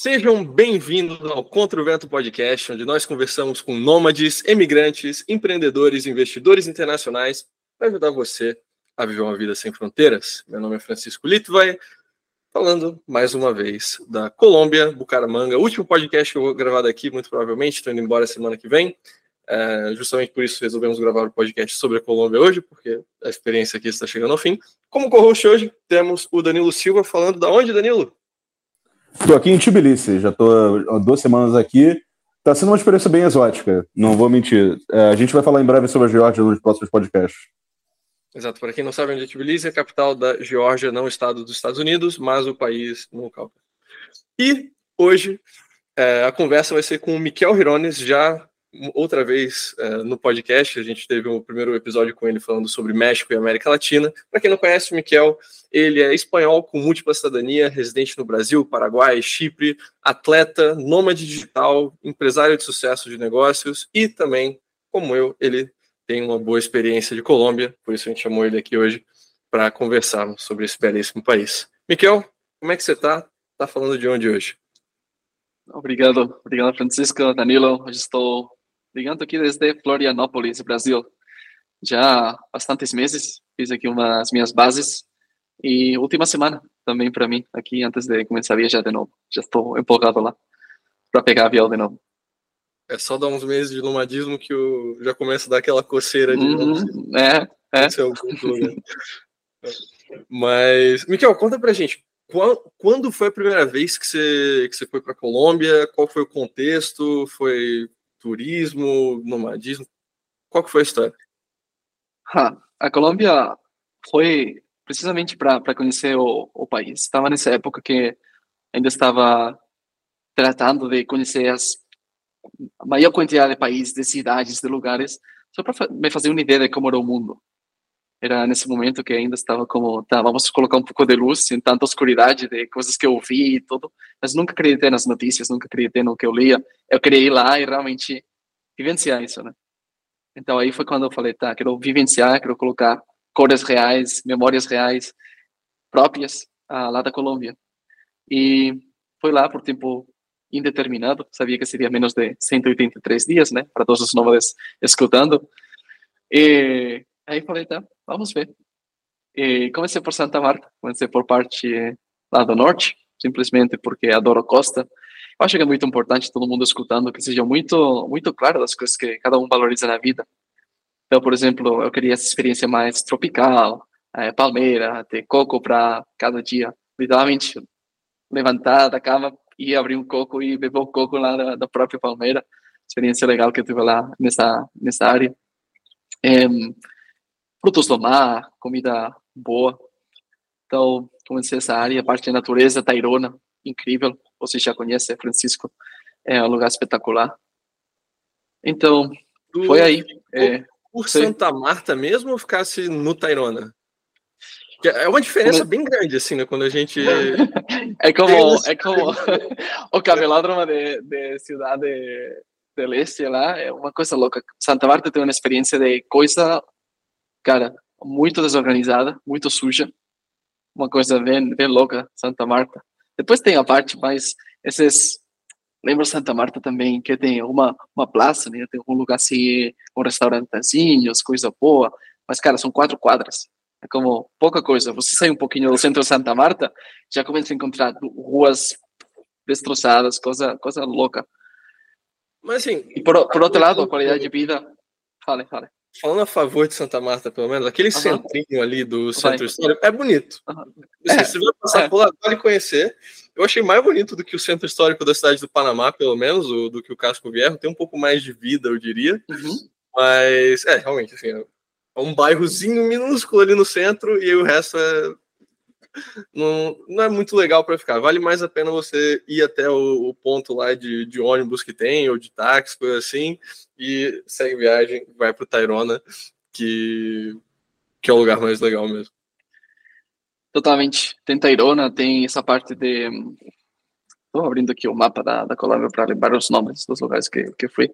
Sejam bem-vindos ao Contra o Vento Podcast, onde nós conversamos com nômades, emigrantes, empreendedores, investidores internacionais para ajudar você a viver uma vida sem fronteiras. Meu nome é Francisco Litvai, falando mais uma vez da Colômbia, Bucaramanga. Último podcast que eu vou gravar daqui, muito provavelmente, estou indo embora semana que vem. É, justamente por isso resolvemos gravar o podcast sobre a Colômbia hoje, porque a experiência aqui está chegando ao fim. Como co-host hoje, temos o Danilo Silva falando da onde, Danilo? Estou aqui em Tbilisi, já estou há duas semanas aqui. Está sendo uma experiência bem exótica, não vou mentir. É, a gente vai falar em breve sobre a Geórgia nos próximos podcasts. Exato, para quem não sabe onde é Tbilisi, é a capital da Geórgia, não o estado dos Estados Unidos, mas o país no Cáucaso. E hoje é, a conversa vai ser com o Miquel Hirones, já outra vez uh, no podcast. A gente teve o primeiro episódio com ele falando sobre México e América Latina. Para quem não conhece o Miquel, ele é espanhol com múltipla cidadania, residente no Brasil, Paraguai, Chipre, atleta, nômade digital, empresário de sucesso de negócios e também, como eu, ele tem uma boa experiência de Colômbia, por isso a gente chamou ele aqui hoje para conversarmos sobre esse belíssimo país. Miquel, como é que você está? Está falando de onde hoje? Obrigado, obrigado Francisco, Danilo. Hoje estou ligando aqui desde Florianópolis, Brasil. Já há bastantes meses fiz aqui umas minhas bases e última semana também para mim aqui antes de começar a viajar de novo. Já estou empolgado lá para pegar avião de novo. É só dar uns meses de nomadismo que eu já começa a dar aquela coceira de uhum, É, é. Mas, Miquel, conta pra gente, quando foi a primeira vez que você, que você foi para Colômbia? Qual foi o contexto? Foi turismo, nomadismo? Qual que foi a história? a Colômbia foi precisamente para conhecer o, o país. Estava nessa época que ainda estava tratando de conhecer as, a maior quantidade de países, de cidades, de lugares, só para me fazer uma ideia de como era o mundo. Era nesse momento que ainda estava como, tá, vamos colocar um pouco de luz em tanta escuridade de coisas que eu vi e tudo, mas nunca acreditei nas notícias, nunca acreditei no que eu lia. Eu queria ir lá e realmente vivenciar isso, né? Então aí foi quando eu falei, tá, quero vivenciar, quero colocar cores reais, memórias reais próprias ah, lá da Colômbia. E foi lá por tempo indeterminado, sabia que seria menos de 183 dias, né, para todos os nômades escutando. E aí falei, tá, vamos ver. E comecei por Santa Marta, comecei por parte lá do norte, simplesmente porque adoro a costa. Eu acho que é muito importante todo mundo escutando que seja muito muito claro das coisas que cada um valoriza na vida. Então, por exemplo, eu queria essa experiência mais tropical, é, palmeira, ter coco para cada dia. Literalmente, levantar da cama e abrir um coco e beber o coco lá da, da própria palmeira. Experiência legal que eu tive lá nessa, nessa área. É, frutos do mar, comida boa. Então, comecei essa área, a parte de natureza, Tairona, incrível. Você já conhece, Francisco. É um lugar espetacular. Então, foi aí. É, por Santa Marta mesmo ou ficasse no Tairona? É uma diferença bem grande, assim, né? Quando a gente. é como, é como o camelódromo de, de Cidade del Este lá, é uma coisa louca. Santa Marta tem uma experiência de coisa, cara, muito desorganizada, muito suja. Uma coisa bem, bem louca, Santa Marta. Depois tem a parte mais. Esses Lembro Santa Marta também, que tem uma, uma praça, né? Tem um lugar assim, um restaurantezinho, coisa boa. Mas, cara, são quatro quadras. É como pouca coisa. Você sai um pouquinho do centro de Santa Marta, já começa a encontrar ruas destroçadas, coisa, coisa louca. Mas, assim... E por, por outro lado, a qualidade de vida... Fale, fale. Falando a favor de Santa Marta, pelo menos, aquele uhum. centrinho ali do centro histórico é bonito. Uhum. Assim, é, você vai passar é. por lá, vale conhecer. Eu achei mais bonito do que o centro histórico da cidade do Panamá, pelo menos, ou do que o Casco Viejo. Tem um pouco mais de vida, eu diria. Uhum. Mas, é, realmente, assim, é um bairrozinho minúsculo ali no centro e o resto é. Não, não é muito legal para ficar. Vale mais a pena você ir até o, o ponto lá de, de, ônibus que tem, ou de táxi, coisa assim, e segue viagem, vai para o Tairona, que, que é o lugar mais legal mesmo. Totalmente. Tem Tairona, tem essa parte de. Estou abrindo aqui o mapa da, da Colômbia para lembrar os nomes dos lugares que, que fui.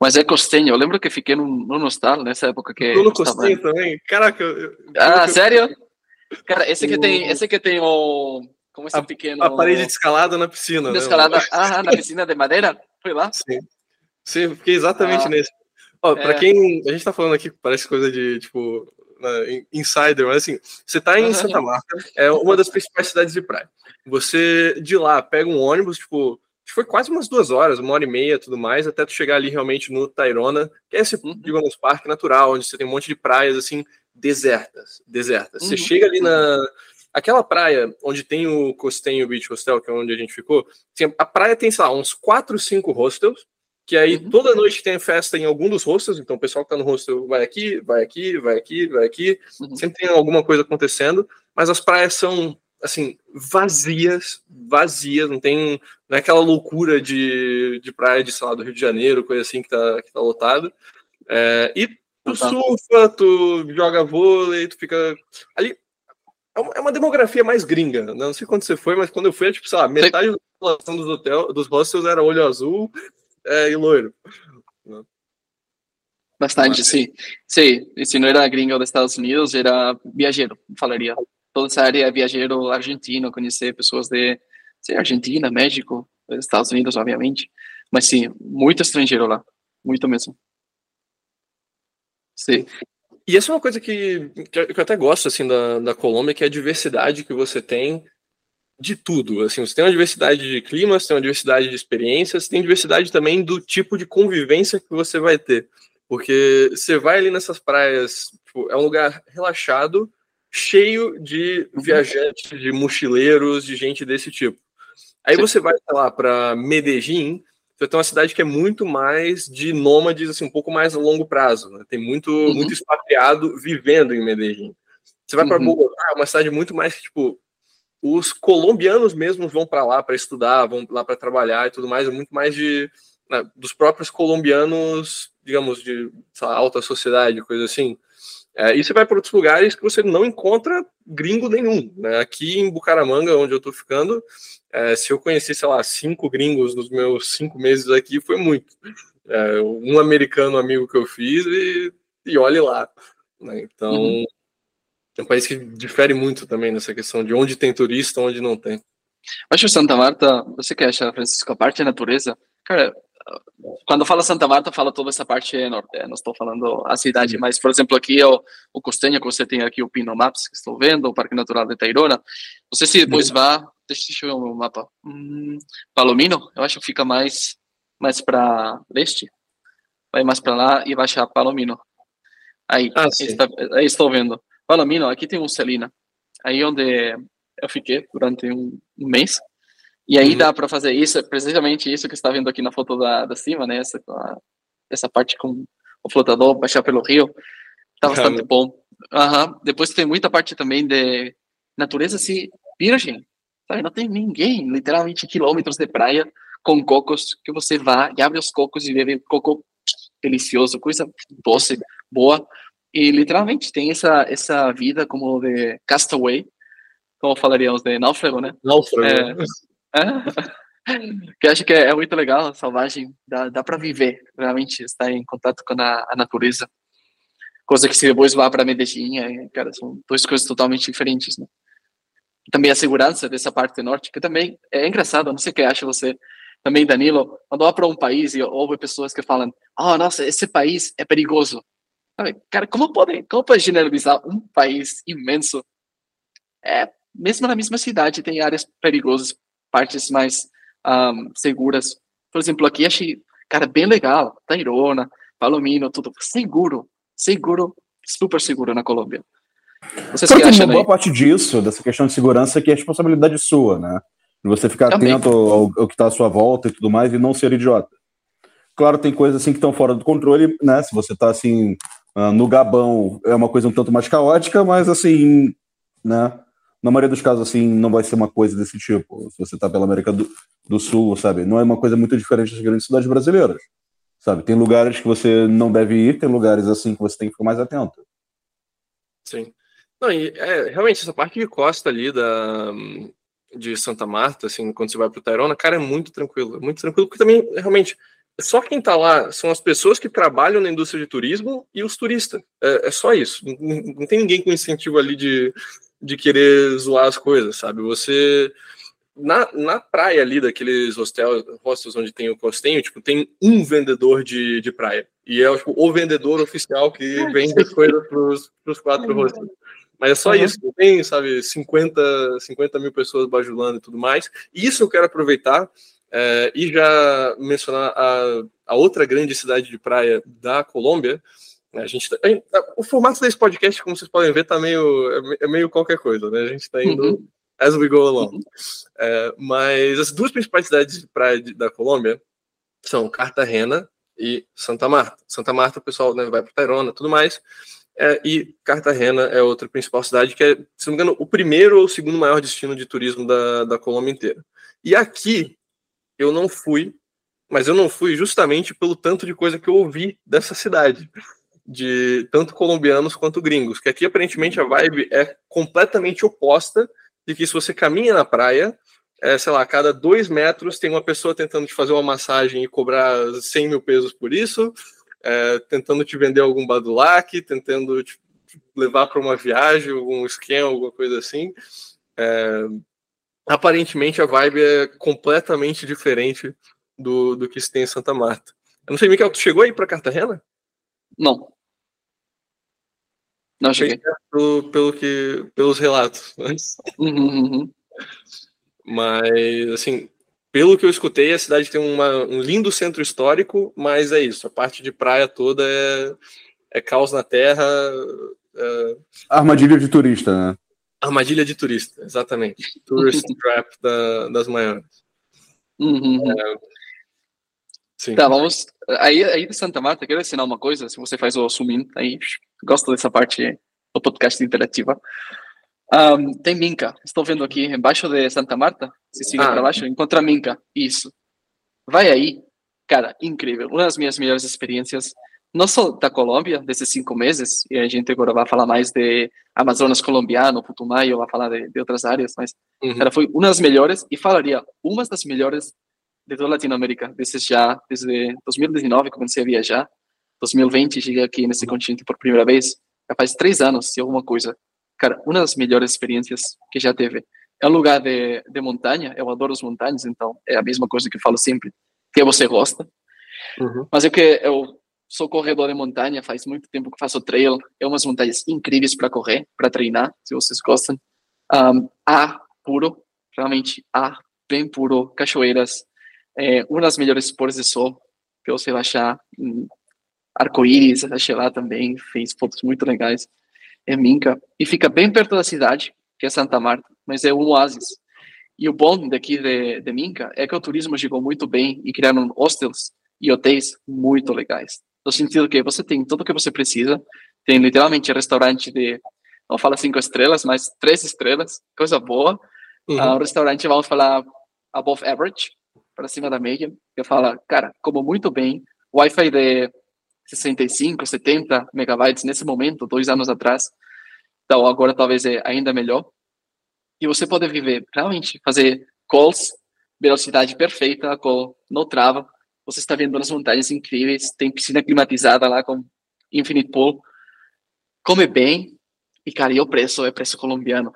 Mas é Costenho. Eu lembro que fiquei num, num hostal nessa época que. no Costenho também? Caraca. Eu, eu, ah, eu... sério? Cara, esse que tem, esse que tem o. como esse a, pequeno. A parede de escalada na piscina. De né, ah, na piscina de madeira? Foi lá? Sim. Sim, fiquei exatamente Ah, nesse. Ó, é. Pra quem. A gente tá falando aqui, parece coisa de, tipo, né, insider, mas assim, você tá em. Santa Marta, é uma das principais cidades de praia. Você, de lá, pega um ônibus, tipo, foi quase umas duas horas, uma hora e meia, tudo mais, até tu chegar ali realmente no Tairona, que é esse, Uhum. digamos, parque natural, onde você tem um monte de praias, assim, desertas, desertas. Você Uhum. chega ali na... Aquela praia onde tem o Costenho Beach Hostel, que é onde a gente ficou, a praia tem, sei lá, uns quatro, cinco hostels, que aí Uhum. toda noite tem festa em algum dos hostels, então o pessoal que tá no hostel vai aqui, vai aqui, vai aqui, vai aqui, Uhum. sempre tem alguma coisa acontecendo, mas as praias são, assim, vazias, vazias, não tem, não é aquela loucura de, de praia de, sei lá, do Rio de Janeiro, coisa assim que tá, que tá lotado, É, e tu Tá. surfa, tu joga vôlei, tu fica ali, é uma, é uma demografia mais gringa, né? não sei quando você foi, mas quando eu fui, é tipo, sei lá, metade da população dos hotel, dos hostels era olho azul é, e loiro. Bastante, sim. Sim, e se não era gringo dos Estados Unidos, era viajeiro, falaria. Toda essa área é viajeiro argentino, conhecer pessoas de sim, Argentina, México, Estados Unidos, obviamente. Mas sim, muito estrangeiro lá, muito mesmo. Sim, E essa é uma coisa que, que eu até gosto assim da, da Colômbia, que é a diversidade que você tem de tudo. Assim, você tem uma diversidade de climas, tem uma diversidade de experiências, tem diversidade também do tipo de convivência que você vai ter. Porque você vai ali nessas praias, tipo, é um lugar relaxado, cheio de viajantes, de mochileiros, de gente desse tipo. Aí Sim. você vai, lá, para Medellín, você tem uma cidade que é muito mais de nômades, assim, um pouco mais a longo prazo. né? Tem muito, Uhum. muito expatriado vivendo em Medellín. Você vai para Uhum. Bogotá, é uma cidade muito mais que, tipo, os colombianos mesmos vão para lá para estudar, vão lá para trabalhar e tudo mais, é muito mais de né, dos próprios colombianos, digamos, de lá, alta sociedade, coisa assim. É, e você vai para outros lugares que você não encontra gringo nenhum. Né? Aqui em Bucaramanga, onde eu estou ficando, é, se eu conheci, sei lá, cinco gringos nos meus cinco meses aqui, foi muito. É, um americano amigo que eu fiz e, e olhe lá. né? Então, Uhum. é um país que difere muito também nessa questão de onde tem turista, onde não tem. Acho que Santa Marta, você que acha, Francisco, a parte da natureza, cara, quando fala Santa Marta, fala toda essa parte norte, é, não estou falando a cidade, mas, por exemplo, aqui é o, o Costenha, que você tem aqui o Pino Maps, que estou vendo, o Parque Natural de Tairona, não sei se depois vá, deixa eu ver o mapa, hum, Palomino, eu acho que fica mais, mais para leste, vai mais para lá e vai achar Palomino, aí, Ah, está, aí estou vendo, Palomino, aqui tem um Celina, aí onde eu fiquei durante um, um mês, e aí Uhum. dá para fazer isso, precisamente isso que está vendo aqui na foto da, da cima, né? Essa, a- essa parte com o flotador, baixar pelo rio. Tá bastante Aham. bom. Aham. Depois tem muita parte também de natureza assim, virgem. Sabe? Não tem ninguém, literalmente quilômetros de praia com cocos que você vá e abre os cocos e bebe coco delicioso, coisa doce, boa. E literalmente tem essa, essa vida como de castaway, como falaríamos de náufrago, né? Náufrago. É, que acho que é, é muito legal, salvagem, dá, dá para viver, realmente estar em contato com a, a natureza. Coisa que se depois vá para Medellín, é, cara, são duas coisas totalmente diferentes, né? Também a segurança dessa parte norte, que também é engraçado, não sei o que acha você, também Danilo, quando vai para um país e ouve pessoas que falam, oh, nossa, esse país é perigoso. Cara, como pode, como pode generalizar um país imenso? É, mesmo na mesma cidade tem áreas perigosas, partes mais ahm, seguras. Por exemplo, aqui achei, cara, bem legal. Tairona, Palomino, tudo seguro, seguro, super seguro na Colômbia. Vocês que acham uma boa aí? parte disso, dessa questão de segurança, que é responsabilidade sua, né? De você ficar Também. atento ao, ao que está à sua volta e tudo mais e não ser idiota. Claro, tem coisas assim que estão fora do controle, né? Se você está assim ah, no Gabão, é uma coisa um tanto mais caótica, mas assim, né? Na maioria dos casos, assim, não vai ser uma coisa desse tipo. Se você está pela América do, do Sul, sabe? Não é uma coisa muito diferente das grandes cidades brasileiras, sabe? Tem lugares que você não deve ir, tem lugares assim que você tem que ficar mais atento. Sim. Não, e é, realmente, essa parte de costa ali da, de Santa Marta, assim, quando você vai pro Tairona, cara, é muito tranquilo. É muito tranquilo, porque também, realmente, só quem tá lá são as pessoas que trabalham na indústria de turismo e os turistas. É, é só isso. Não- não tem ninguém com incentivo ali de, de querer zoar as coisas, sabe? Você na, na praia ali daqueles hostels, hostels onde tem o costenho, tipo, tem um vendedor de, de praia. E é tipo, o vendedor oficial que vende as coisas pros, pros quatro hostels. Mas é só uhum. isso, tem, sabe, 50, 50 mil pessoas bajulando e tudo mais. E isso eu quero aproveitar é, e já mencionar a, a outra grande cidade de praia da Colômbia. A gente, tá, o formato desse podcast, como vocês podem ver, tá meio, é, é meio qualquer coisa, né? A gente está indo uhum. as we go along. Uhum. É, mas as duas principais cidades de praia da Colômbia são Cartagena e Santa Marta. Santa Marta, o pessoal né, vai para Tairona tudo mais. É, e Cartagena é outra principal cidade, que é, se não me engano, o primeiro ou o segundo maior destino de turismo da, da Colômbia inteira. E aqui eu não fui, mas eu não fui justamente pelo tanto de coisa que eu ouvi dessa cidade, de tanto colombianos quanto gringos, que aqui aparentemente a vibe é completamente oposta de que se você caminha na praia, é, sei lá, a cada dois metros tem uma pessoa tentando te fazer uma massagem e cobrar 100 mil pesos por isso, é, tentando te vender algum badulac, tentando te levar para uma viagem, algum esquema, alguma coisa assim. É, aparentemente a vibe é completamente diferente do, do que se tem em Santa Marta. Eu não sei, Michael, tu chegou aí para Cartagena? Não. Não cheguei. Pelo, pelo que, pelos relatos. Mas... Uhum, uhum. mas, assim, pelo que eu escutei, a cidade tem uma, um lindo centro histórico, mas é isso. A parte de praia toda é, é caos na terra. É... Armadilha de turista, né? Armadilha de turista, exatamente. Tourist trap da, das maiores. Uhum. É... Sim. Tá, vamos. Aí, aí de Santa Marta, quero ensinar uma coisa. Se você faz o in, aí gosto dessa parte do podcast interativa. Um, tem Minca. Estou vendo aqui embaixo de Santa Marta. Se siga ah. para baixo, encontra Minca. Isso. Vai aí. Cara, incrível. Uma das minhas melhores experiências, não só da Colômbia, desses cinco meses, e a gente agora vai falar mais de Amazonas colombiano, Putumayo, vai falar de, de outras áreas, mas uhum. cara, foi uma das melhores, e falaria, uma das melhores de toda a Latinoamérica, desde já, desde 2019 comecei a viajar, 2020 cheguei aqui nesse continente por primeira vez, já faz três anos e alguma coisa cara, uma das melhores experiências que já teve. É um lugar de, de montanha, eu adoro as montanhas, então é a mesma coisa que eu falo sempre, que você gosta. Uhum. Mas é que eu sou corredor de montanha, faz muito tempo que faço trail, é umas montanhas incríveis para correr, para treinar, se vocês gostam. Um, ar puro, realmente ar bem puro, cachoeiras, é, uma das melhores pôres de sol que você vai achar, arco-íris, achei lá também, fez fotos muito legais é Minca, e fica bem perto da cidade, que é Santa Marta, mas é um oásis. E o bom daqui de, de Minca é que o turismo chegou muito bem e criaram hostels e hotéis muito legais. No sentido que você tem tudo o que você precisa, tem literalmente restaurante de, não fala cinco estrelas, mas três estrelas, coisa boa. Uhum. Uh, o restaurante, vamos falar, above average, para cima da média, que fala, cara, como muito bem, Wi-Fi de 65, 70 megabytes nesse momento, dois anos atrás. Então, agora talvez é ainda melhor. E você pode viver, realmente, fazer calls, velocidade perfeita, a call não trava. Você está vendo as montanhas incríveis, tem piscina climatizada lá com Infinite Pool. Come bem, e, cara, e o preço é preço colombiano.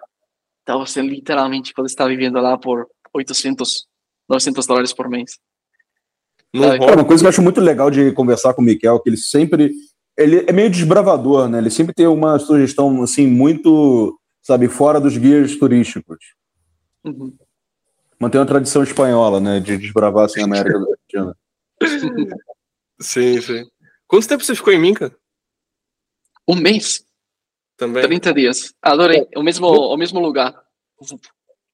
Então, você literalmente pode estar vivendo lá por 800, 900 dólares por mês. Cara, uma coisa que eu acho muito legal de conversar com o Miquel, que ele sempre. Ele é meio desbravador, né? Ele sempre tem uma sugestão, assim, muito, sabe, fora dos guias turísticos. Uhum. Mantém uma tradição espanhola, né? De desbravar, assim, a América Latina. sim, sim. Quanto tempo você ficou em Minca? Um mês. Também? 30 dias. Adorei. O mesmo, o mesmo lugar.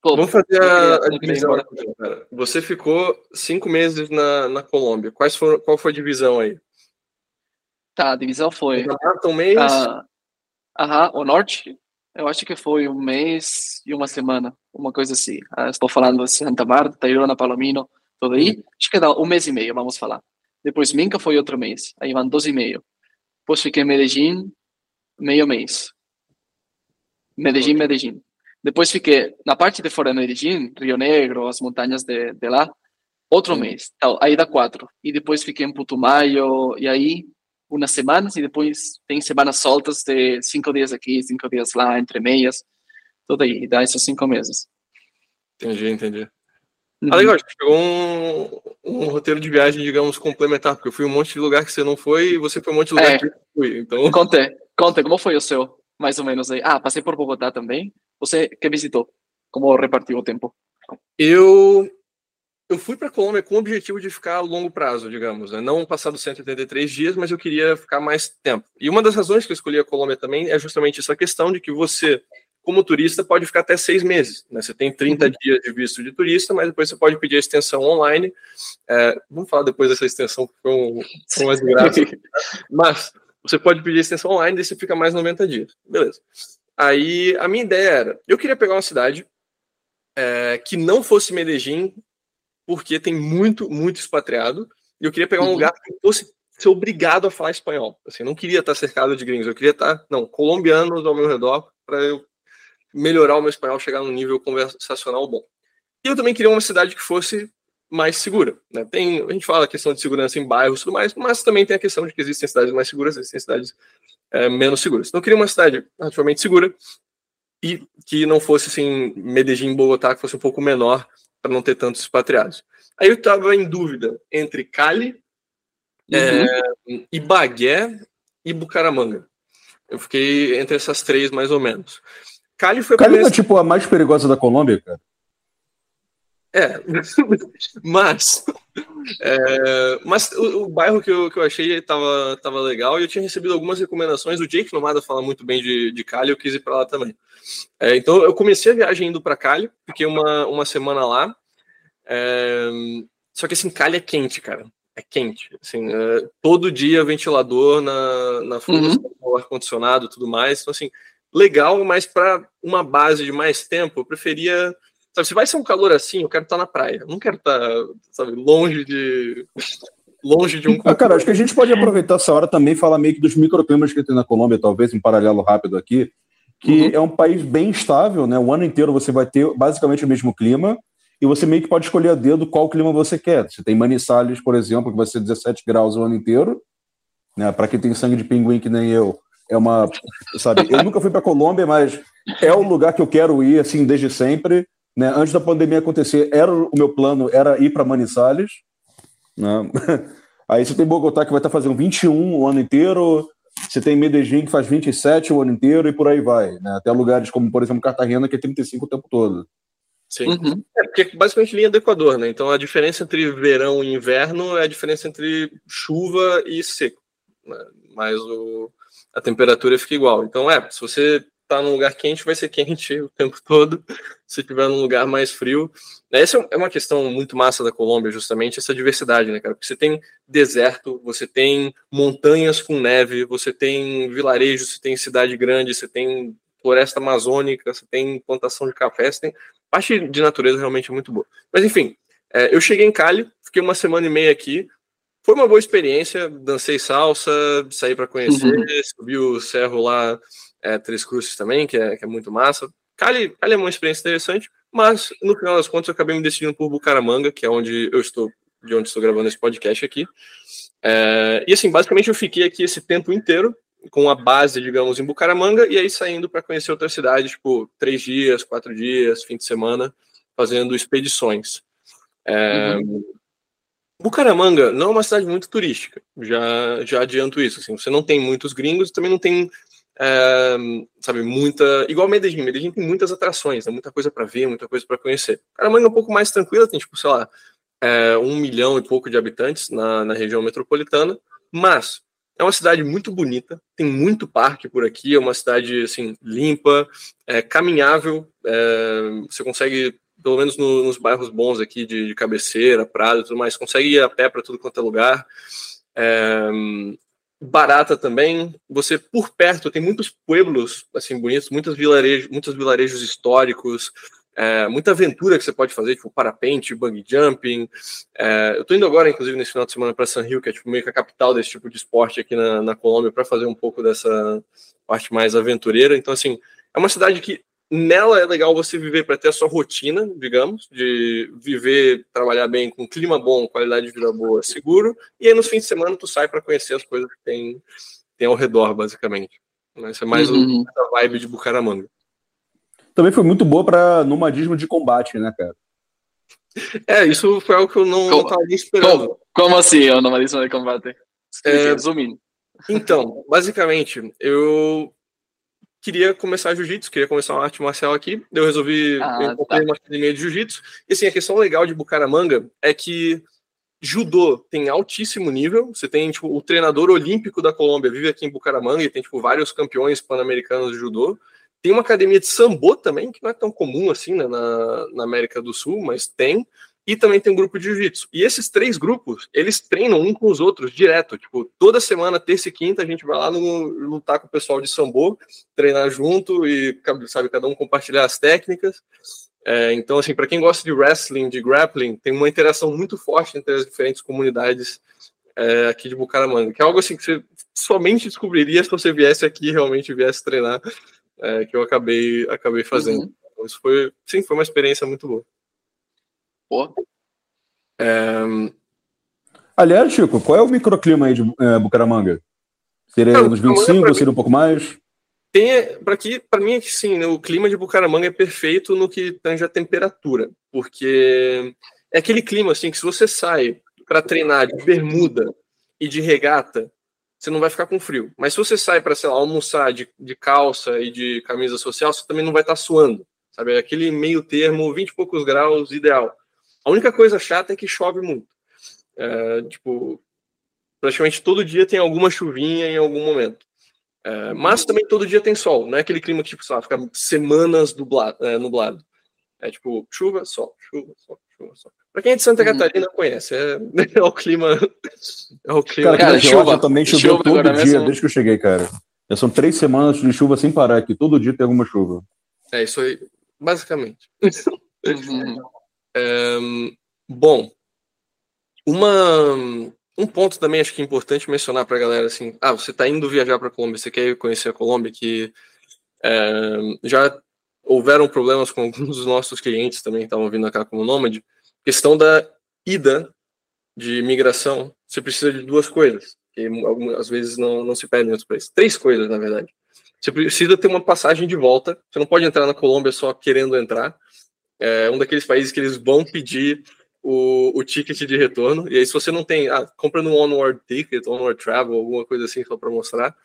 Pô, Vamos fazer a, a divisão. Cara. Você ficou cinco meses na, na Colômbia. Quais foram, qual foi a divisão aí? Tá, a divisão foi. Um mês? Ah, aham, o norte, eu acho que foi um mês e uma semana, uma coisa assim. Ah, estou falando de Santa Marta, Tayrona, Palomino, tudo aí. Uhum. Acho que dá um mês e meio, vamos falar. Depois Minca foi outro mês, aí vão 12 e meio. Depois fiquei em Medellín, meio mês. Medellín, okay. Medellín. Depois fiquei na parte de fora de Medellín, Rio Negro, as montanhas de, de lá, outro Sim. mês. Então, aí dá quatro. E depois fiquei em Putumayo, e aí umas semanas, e depois tem semanas soltas de cinco dias aqui, cinco dias lá, entre meias. tudo aí, dá esses cinco meses. Entendi, entendi. Uhum. Ah, legal, pegou um, um, roteiro de viagem, digamos, complementar, porque eu fui um monte de lugar que você não foi e você foi um monte de lugar é. que eu fui. Então... Conte, conte, como foi o seu, mais ou menos aí? Ah, passei por Bogotá também. Você que visitou? Como repartiu o tempo? Eu eu fui para a Colômbia com o objetivo de ficar a longo prazo, digamos, né? não passar dos 183 dias, mas eu queria ficar mais tempo. E uma das razões que eu escolhi a Colômbia também é justamente essa questão de que você, como turista, pode ficar até seis meses. Né? Você tem 30 uhum. dias de visto de turista, mas depois você pode pedir a extensão online. É, vamos falar depois dessa extensão, que foi, um, foi uma desgraça. mas você pode pedir a extensão online, e você fica mais 90 dias. Beleza. Aí a minha ideia era, eu queria pegar uma cidade é, que não fosse Medellín, porque tem muito, muito expatriado, e eu queria pegar um uhum. lugar que fosse ser obrigado a falar espanhol. Assim, não queria estar cercado de gringos, eu queria estar, não, colombianos ao meu redor, para eu melhorar o meu espanhol, chegar num nível conversacional bom. E eu também queria uma cidade que fosse mais segura. Né? Tem, a gente fala a questão de segurança em bairros e tudo mais, mas também tem a questão de que existem cidades mais seguras, existem cidades é, menos seguras. Então eu queria uma cidade relativamente segura e que não fosse assim, Medellín, Bogotá, que fosse um pouco menor para não ter tantos expatriados. Aí eu estava em dúvida entre Cali, uhum. é, Ibagué e Bucaramanga. Eu fiquei entre essas três, mais ou menos. Cali foi a Cali primeira... é tipo a mais perigosa da Colômbia, cara. É, mas, é, mas o, o, bairro que eu, que eu achei estava tava legal e eu tinha recebido algumas recomendações. O Jake Nomada fala muito bem de, de Cali, eu quis ir para lá também. É, então eu comecei a viagem indo para Cali, fiquei uma, uma semana lá. É, só que assim, Cali é quente, cara. É quente. Assim, é, todo dia ventilador na, na frente, uhum. ar-condicionado tudo mais. Então, assim, legal, mas para uma base de mais tempo, eu preferia. Sabe, se vai ser um calor assim, eu quero estar na praia. Eu não quero estar, sabe, longe de. Longe de um. Ah, cara, acho que a gente pode aproveitar essa hora também e falar meio que dos microclimas que tem na Colômbia, talvez, em paralelo rápido aqui que uhum. é um país bem estável, né? O ano inteiro você vai ter basicamente o mesmo clima e você meio que pode escolher a dedo qual clima você quer. Você tem Manizales, por exemplo, que vai ser 17 graus o ano inteiro, né? Para quem tem sangue de pinguim que nem eu, é uma, sabe? Eu nunca fui para Colômbia, mas é o lugar que eu quero ir assim desde sempre, né? Antes da pandemia acontecer, era o meu plano era ir para Manizales, né? Aí você tem Bogotá que vai estar fazendo 21 o ano inteiro, você tem Medellín que faz 27 o ano inteiro e por aí vai, né? Até lugares como, por exemplo, Cartagena, que é 35 o tempo todo. Sim. Uhum. É, porque basicamente linha do Equador, né? Então a diferença entre verão e inverno é a diferença entre chuva e seco. Né? Mas o, a temperatura fica igual. Então, é, se você tá num lugar quente, vai ser quente o tempo todo. Se estiver num lugar mais frio. Essa é uma questão muito massa da Colômbia, justamente, essa diversidade, né, cara? Porque você tem deserto, você tem montanhas com neve, você tem vilarejo, você tem cidade grande, você tem floresta amazônica, você tem plantação de café, você tem parte de natureza realmente muito boa. Mas enfim, é, eu cheguei em Cali, fiquei uma semana e meia aqui, foi uma boa experiência, dancei salsa, saí para conhecer, uhum. subi o cerro lá é, Três Cruzes também, que é, que é muito massa. Cali, Cali é uma experiência interessante, mas no final das contas eu acabei me decidindo por Bucaramanga, que é onde eu estou, de onde estou gravando esse podcast aqui. É, e assim, basicamente eu fiquei aqui esse tempo inteiro com a base, digamos, em Bucaramanga e aí saindo para conhecer outras cidades, tipo três dias, quatro dias, fim de semana, fazendo expedições. É, uhum. Bucaramanga não é uma cidade muito turística, já, já adianto isso. Assim, você não tem muitos gringos, também não tem sabe, muita. Igual Medellín. Medellín tem muitas atrações, né, muita coisa para ver, muita coisa para conhecer. Caramanga é um pouco mais tranquila, tem, tipo, sei lá, é, um milhão e pouco de habitantes na, na região metropolitana, mas é uma cidade muito bonita, tem muito parque por aqui, é uma cidade assim limpa, é, caminhável, é, você consegue pelo menos no, nos bairros bons aqui de, de cabeceira, Prado, tudo mais, consegue ir a pé para tudo quanto é lugar. É, barata também. Você por perto tem muitos pueblos assim bonitos, muitos vilarejos, muitos vilarejos históricos, é, muita aventura que você pode fazer, tipo parapente, bungee jumping. É, eu tô indo agora, inclusive, nesse final de semana para San Rio, que é tipo meio que a capital desse tipo de esporte aqui na, na Colômbia, para fazer um pouco dessa parte mais aventureira. Então, assim, é uma cidade que nela é legal você viver para ter a sua rotina, digamos, de viver, trabalhar bem com clima bom, qualidade de vida boa, seguro, e aí nos fins de semana tu sai para conhecer as coisas que tem, tem ao redor, basicamente. Essa é mais uhum. a vibe de Bucaramanga. também foi muito boa para nomadismo de combate, né, cara? É, isso foi algo que eu não, Como- estava esperando. Como, como assim, o nomadismo de combate? É, Resumindo. Então, basicamente, eu queria começar jiu-jitsu, queria começar uma arte marcial aqui, eu resolvi Ah, eu encontrei tá. uma academia de jiu-jitsu. E assim, a questão legal de Bucaramanga é que judô tem altíssimo nível. Você tem tipo o treinador olímpico da Colômbia vive aqui em Bucaramanga e tem tipo vários campeões pan-americanos de judô. Tem uma academia de sambo também, que não é tão comum assim né, na, na América do Sul, mas tem. E também tem um grupo de jiu-jitsu. E esses três grupos, eles treinam um com os outros direto. Tipo, toda semana, terça e quinta, a gente vai lá no, lutar com o pessoal de sambo, treinar junto e, sabe, cada um compartilhar as técnicas. É, então, assim, para quem gosta de wrestling, de grappling, tem uma interação muito forte entre as diferentes comunidades é, aqui de Bucaramanga, que é algo assim que você somente descobriria se você viesse aqui e realmente viesse treinar, é, que eu acabei, acabei fazendo. Uhum. Então, isso foi, sim, foi uma experiência muito boa. Pô, É, Aliás, Chico, qual é o microclima aí de eh, Bucaramanga? Seria Não, uns Bucaramanga 25 pra ou seria um pouco mais? Tem, para aqui, para mim é que sim, né, o clima de Bucaramanga é perfeito no que tange a temperatura, porque é aquele clima assim que se você sai para treinar de bermuda e de regata, você não vai ficar com frio. Mas se você sai para, sei lá, almoçar de, de calça e de camisa social, você também não vai estar suando, sabe? É aquele meio termo, 20 e poucos graus, ideal. A única coisa chata é que chove muito. É, tipo, praticamente todo dia tem alguma chuvinha em algum momento. É, mas também todo dia tem sol, não é aquele clima que tipo, sei lá, fica semanas nublado, é, nublado. É tipo chuva, sol, chuva, sol, chuva, sol. Pra quem é de Santa Uhum. Catarina conhece, é, é o clima. É o clima. Cara, Cara, chuva- também choveu chuva todo dia, mesmo. desde que eu cheguei, cara. Já são três semanas de chuva sem parar aqui. Todo dia tem alguma chuva. É isso aí, basicamente. uhum. Bom, uma, um ponto também acho que é importante mencionar para a galera assim, ah, você está indo viajar para a Colômbia, você quer conhecer a Colômbia, que já houveram problemas com alguns dos nossos clientes também que estavam vindo cá como nômade, questão da ida de imigração, você precisa de duas coisas, que algumas vezes não, não se pedem em outros países. Três coisas, na verdade. Você precisa ter uma passagem de volta, você não pode entrar na Colômbia só querendo entrar, é um daqueles países que eles vão pedir o, o ticket de retorno. E aí, se você não tem, ah, compra no Onward Ticket, Onward Travel, alguma coisa assim só para mostrar.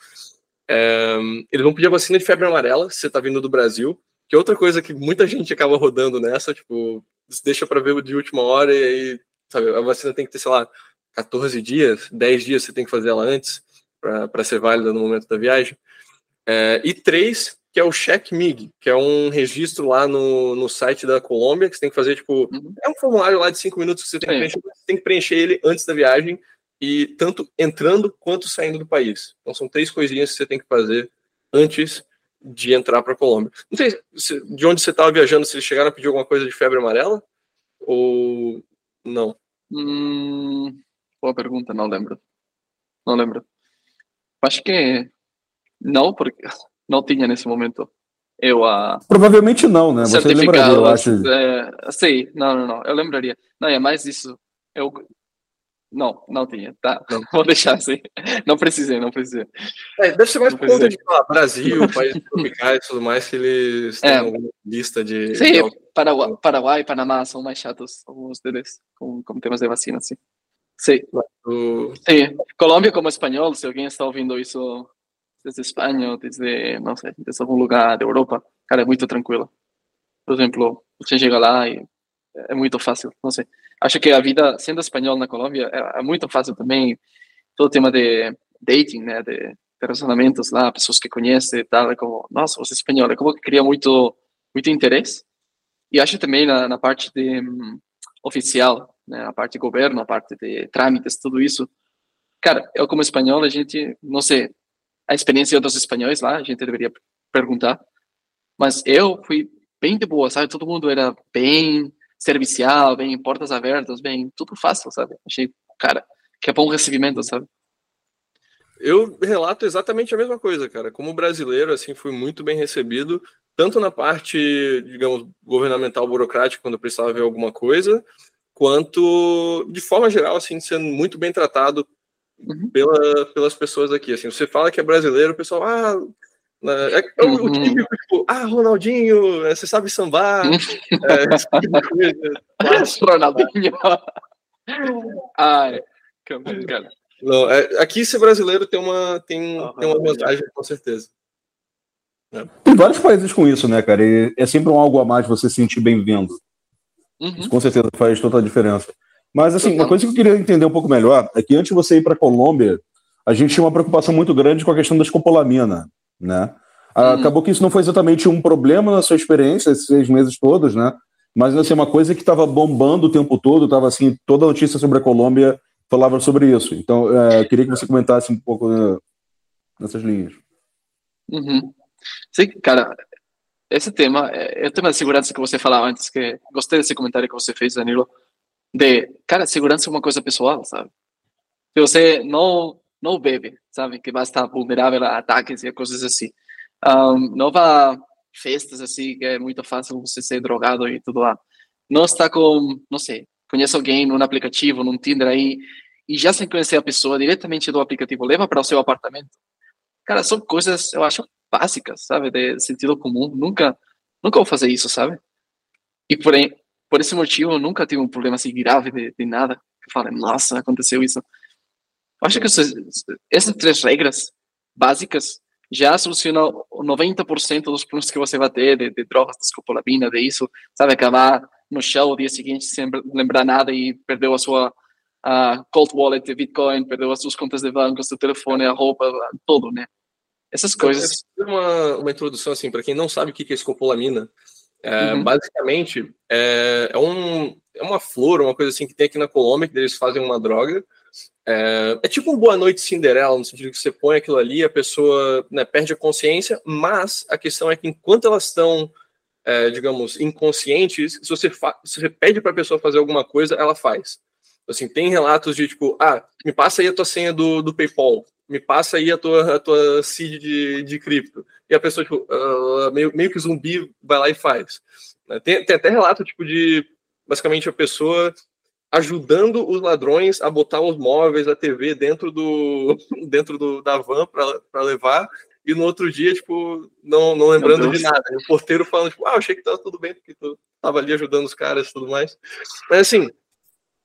É, eles vão pedir a vacina de febre amarela, se você está vindo do Brasil, que é outra coisa que muita gente acaba rodando nessa, tipo, deixa para ver de última hora e aí, sabe, a vacina tem que ter, sei lá, 14 dias, 10 dias você tem que fazer ela antes para ser válida no momento da viagem. É, e três, que é o CheckMig, que é um registro lá no, no site da Colômbia, que você tem que fazer, tipo, Uhum. é um formulário lá de cinco minutos que você tem que, preencher, você tem que preencher ele antes da viagem, e tanto entrando quanto saindo do país. Então são três coisinhas que você tem que fazer antes de entrar para a Colômbia. Não sei se, de onde você estava viajando, se eles chegaram a pedir alguma coisa de febre amarela, ou não. Hum, boa pergunta, não lembro. Não lembro. Acho que não, porque não tinha nesse momento. Eu a Provavelmente não, né? Você lembraria, eu acho. É, sim, não, não, não. Eu lembraria. Não, é mais isso. Eu não, não tinha. Tá, Não. vou deixar assim. Não precisei, não precisei. É, deve ser mais por conta de sei lá, Brasil, países tropicais e tudo mais, que eles têm É. alguma lista de. Sim, de- Paraguai, Paraguai e Panamá são mais chatos, alguns deles, com, com temas de vacina, sim. Sim. Sim, Colômbia como espanhol, se alguém está ouvindo isso desde Espanha, desde, não sei, desde algum lugar da Europa, cara, é muito tranquilo. Por exemplo, você chega lá e é muito fácil, não sei. Acho que a vida, sendo espanhol na Colômbia, é, é muito fácil também. Todo o tema de dating, né, de, de relacionamentos lá, pessoas que conhecem e tal, é como, nossa, você é espanhol, é como que cria muito, muito interesse. E acho também na, na parte de hum, oficial, né, a parte de governo, a parte de trâmites, tudo isso. Cara, eu como espanhol, a gente, não sei, a experiência outros espanhóis lá, a gente deveria perguntar, mas eu fui bem de boa, sabe? Todo mundo era bem servicial, bem portas abertas, bem tudo fácil, sabe? Achei, cara, que é bom recebimento, sabe? Eu relato exatamente a mesma coisa, cara. Como brasileiro, assim, fui muito bem recebido, tanto na parte, digamos, governamental, burocrática, quando precisava ver alguma coisa, quanto, de forma geral, assim, sendo muito bem tratado Uhum. pela, pelas pessoas aqui. Assim, você fala que é brasileiro, o pessoal, ah, É, é uhum. o típico, tipo, ah, Ronaldinho, você sabe sambar. é, tipo Ronaldinho. Ai, cara. Não, é, aqui ser brasileiro tem uma, tem, uhum, tem uma vantagem, com certeza. É. Tem vários países com isso, né, cara? E é sempre um algo a mais você se sentir bem-vindo. Uhum. Isso com certeza faz toda a diferença. Mas, assim, uma coisa que eu queria entender um pouco melhor é que antes de você ir para a Colômbia, a gente tinha uma preocupação muito grande com a questão da escopolamina, né? Uhum. Acabou que isso não foi exatamente um problema na sua experiência, esses seis meses todos, né? Mas, assim, uma coisa que estava bombando o tempo todo, estava, assim, toda a notícia sobre a Colômbia falava sobre isso. Então, é, queria que você comentasse um pouco né, nessas linhas. Uhum. Sim, cara, esse tema, é, é o tema de segurança que você falava antes, que gostei desse comentário que você fez, Danilo, de, cara, segurança é uma coisa pessoal, sabe? Se você não não bebe, sabe? Que vai estar vulnerável a ataques e coisas assim. Um, não vá festas assim, que é muito fácil você ser drogado e tudo lá. Não está com, não sei, conhece alguém num aplicativo, num Tinder aí, e já sem conhecer a pessoa diretamente do aplicativo, leva para o seu apartamento. Cara, são coisas, eu acho, básicas, sabe? De sentido comum. Nunca, nunca vou fazer isso, sabe? E por, por esse motivo, eu nunca tive um problema assim grave de, de nada. Eu falo, nossa, aconteceu isso. Eu acho que essas, essas três regras básicas já solucionam 90% dos problemas que você vai ter de, de drogas, de escopolamina, de isso, sabe? Acabar no show o dia seguinte sem lembrar nada e perdeu a sua a cold wallet de Bitcoin, perdeu as suas contas de banco, seu telefone, a roupa, tudo, né? Essas coisas. Uma, uma introdução, assim, para quem não sabe o que é escopolamina, é, uhum. basicamente é, é, um, é uma flor, uma coisa assim que tem aqui na Colômbia, que eles fazem uma droga, é, é, tipo um Boa Noite Cinderela, no sentido que você põe aquilo ali, a pessoa né, perde a consciência, mas a questão é que enquanto elas estão, é, digamos, inconscientes, se você, se você pede para a pessoa fazer alguma coisa, ela faz. Assim, tem relatos de tipo, ah, me passa aí a tua senha do, do PayPal, me passa aí a tua, a tua seed de, de cripto. E a pessoa, tipo, uh, meio, meio que zumbi vai lá e faz. Tem, tem até relato, tipo, de basicamente a pessoa ajudando os ladrões a botar os móveis, a TV dentro do dentro do, da van para levar e no outro dia, tipo, não, não lembrando de nada. O porteiro falando, tipo, ah, achei que tava tudo bem, porque tu tava ali ajudando os caras e tudo mais. Mas assim,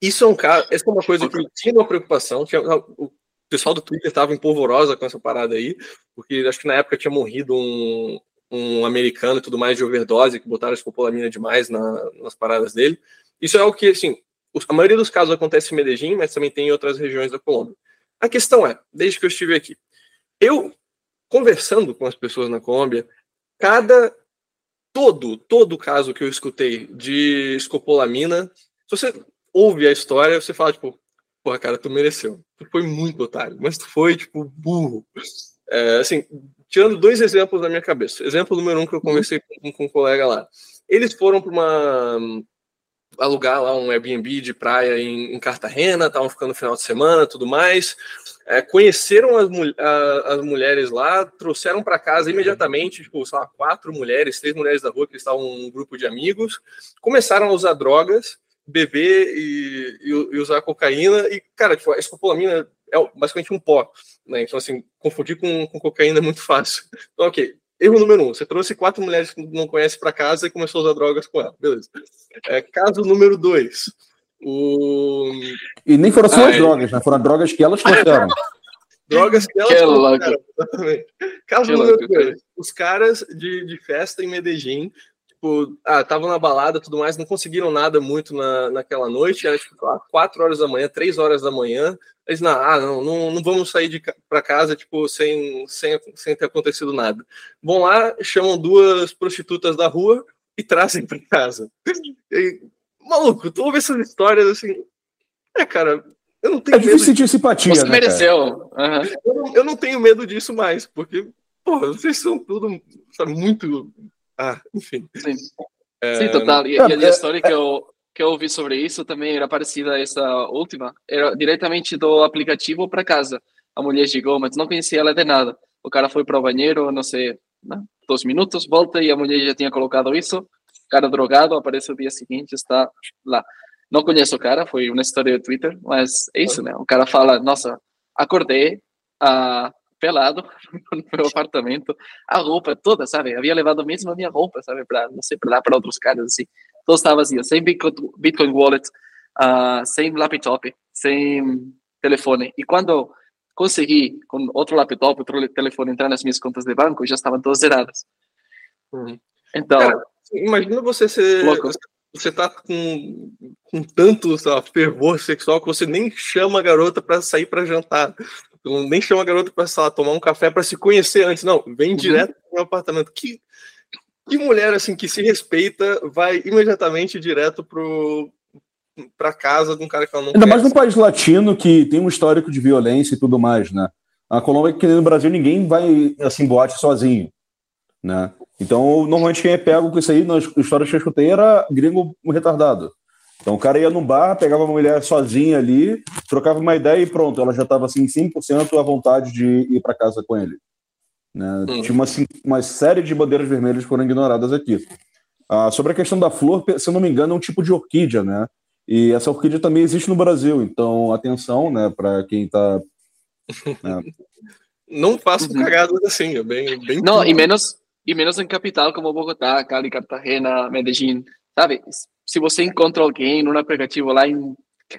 isso é um caso, essa é uma coisa que tinha uma preocupação, tinha, o pessoal do Twitter estava empolvorosa com essa parada aí, porque acho que na época tinha morrido um, um americano e tudo mais de overdose, que botaram escopolamina demais na, nas paradas dele. Isso é o que, assim, a maioria dos casos acontece em Medellín, mas também tem em outras regiões da Colômbia. A questão é, desde que eu estive aqui, eu conversando com as pessoas na Colômbia, cada todo todo caso que eu escutei de escopolamina, se você ouve a história, você fala tipo, porra, cara, tu mereceu. Tu foi muito otário, mas tu foi tipo burro. É, assim, tirando dois exemplos da minha cabeça. Exemplo número um que eu conversei com, com um colega lá. Eles foram para uma alugar lá um Airbnb de praia em, em Cartagena, estavam ficando no final de semana, tudo mais. É, conheceram as, a, as, mulheres lá, trouxeram para casa imediatamente, tipo, sei lá, quatro mulheres, três mulheres da rua que estavam um grupo de amigos, começaram a usar drogas, beber e, e, e usar cocaína, e, cara, tipo, a escopolamina é basicamente um pó, né? Então, assim, confundir com, com cocaína é muito fácil. Então, ok, Erro número um: você trouxe quatro mulheres que não conhece para casa e começou a usar drogas com ela. Beleza. É, caso número dois. O... E nem foram suas drogas, né? Foram drogas que elas trouxeram. drogas que elas que trouxeram. Caso que número louco, dois: os caras de, de festa em Medellín tipo, ah, estavam na balada tudo mais, não conseguiram nada muito na, naquela noite, era tipo, ah, 4 horas da manhã, 3 horas da manhã, eles, não, ah, não, não, não vamos sair de para casa, tipo, sem, sem, sem ter acontecido nada. Vão lá, chamam duas prostitutas da rua e trazem para casa. E, maluco, tu ouve essas histórias assim, é, cara, eu não tenho É difícil sentir simpatia, Você né, mereceu. Uhum. Eu, não, eu não tenho medo disso mais, porque, porra, vocês são tudo, sabe, muito ah, enfim. Sim, é... Sim total. E, e, a é, história que eu, que eu ouvi sobre isso também era parecida a essa última. Era diretamente do aplicativo para casa. A mulher chegou, mas não conhecia ela de nada. O cara foi para o banheiro, não sei, né? dois minutos, volta e a mulher já tinha colocado isso. O cara drogado aparece o dia seguinte, está lá. Não conheço o cara, foi uma história do Twitter, mas é isso, né? O cara fala: Nossa, acordei, a pelado no meu apartamento, a roupa toda, sabe? Havia levado mesmo a minha roupa, sabe? Para, não sei, para dar para outros caras, assim. Tudo estava vazio, sem Bitcoin, Bitcoin Wallet, uh, sem laptop, sem telefone. E quando consegui, com outro laptop, outro telefone, entrar nas minhas contas de banco, já estavam todas zeradas. Uhum. Então... Cara, imagina você ser... Louco. Você tá com, com tanto lá, fervor sexual que você nem chama a garota para sair para jantar nem chama a garota para lá, tomar um café para se conhecer antes. Não, vem uhum. direto pro meu apartamento. Que, que mulher assim que se respeita vai imediatamente direto pro para casa de um cara que ela não Ainda mais num país latino que tem um histórico de violência e tudo mais, né? A Colômbia, que no Brasil, ninguém vai assim boate sozinho, né? Então, normalmente quem é pego com isso aí, nas histórias que eu escutei, era gringo retardado. Então o cara ia num bar, pegava uma mulher sozinha ali, trocava uma ideia e pronto, ela já estava assim 100% à vontade de ir para casa com ele. Né? Hum. Tinha uma, assim, uma série de bandeiras vermelhas que foram ignoradas aqui. Ah, sobre a questão da flor, se eu não me engano, é um tipo de orquídea, né? E essa orquídea também existe no Brasil, então atenção, né, para quem está. Né? não faço uhum. cagadas assim, é bem, bem. Não, e menos, e menos em capital como Bogotá, Cali, Cartagena, Medellín, sabe? Se você encontra alguém num aplicativo lá em,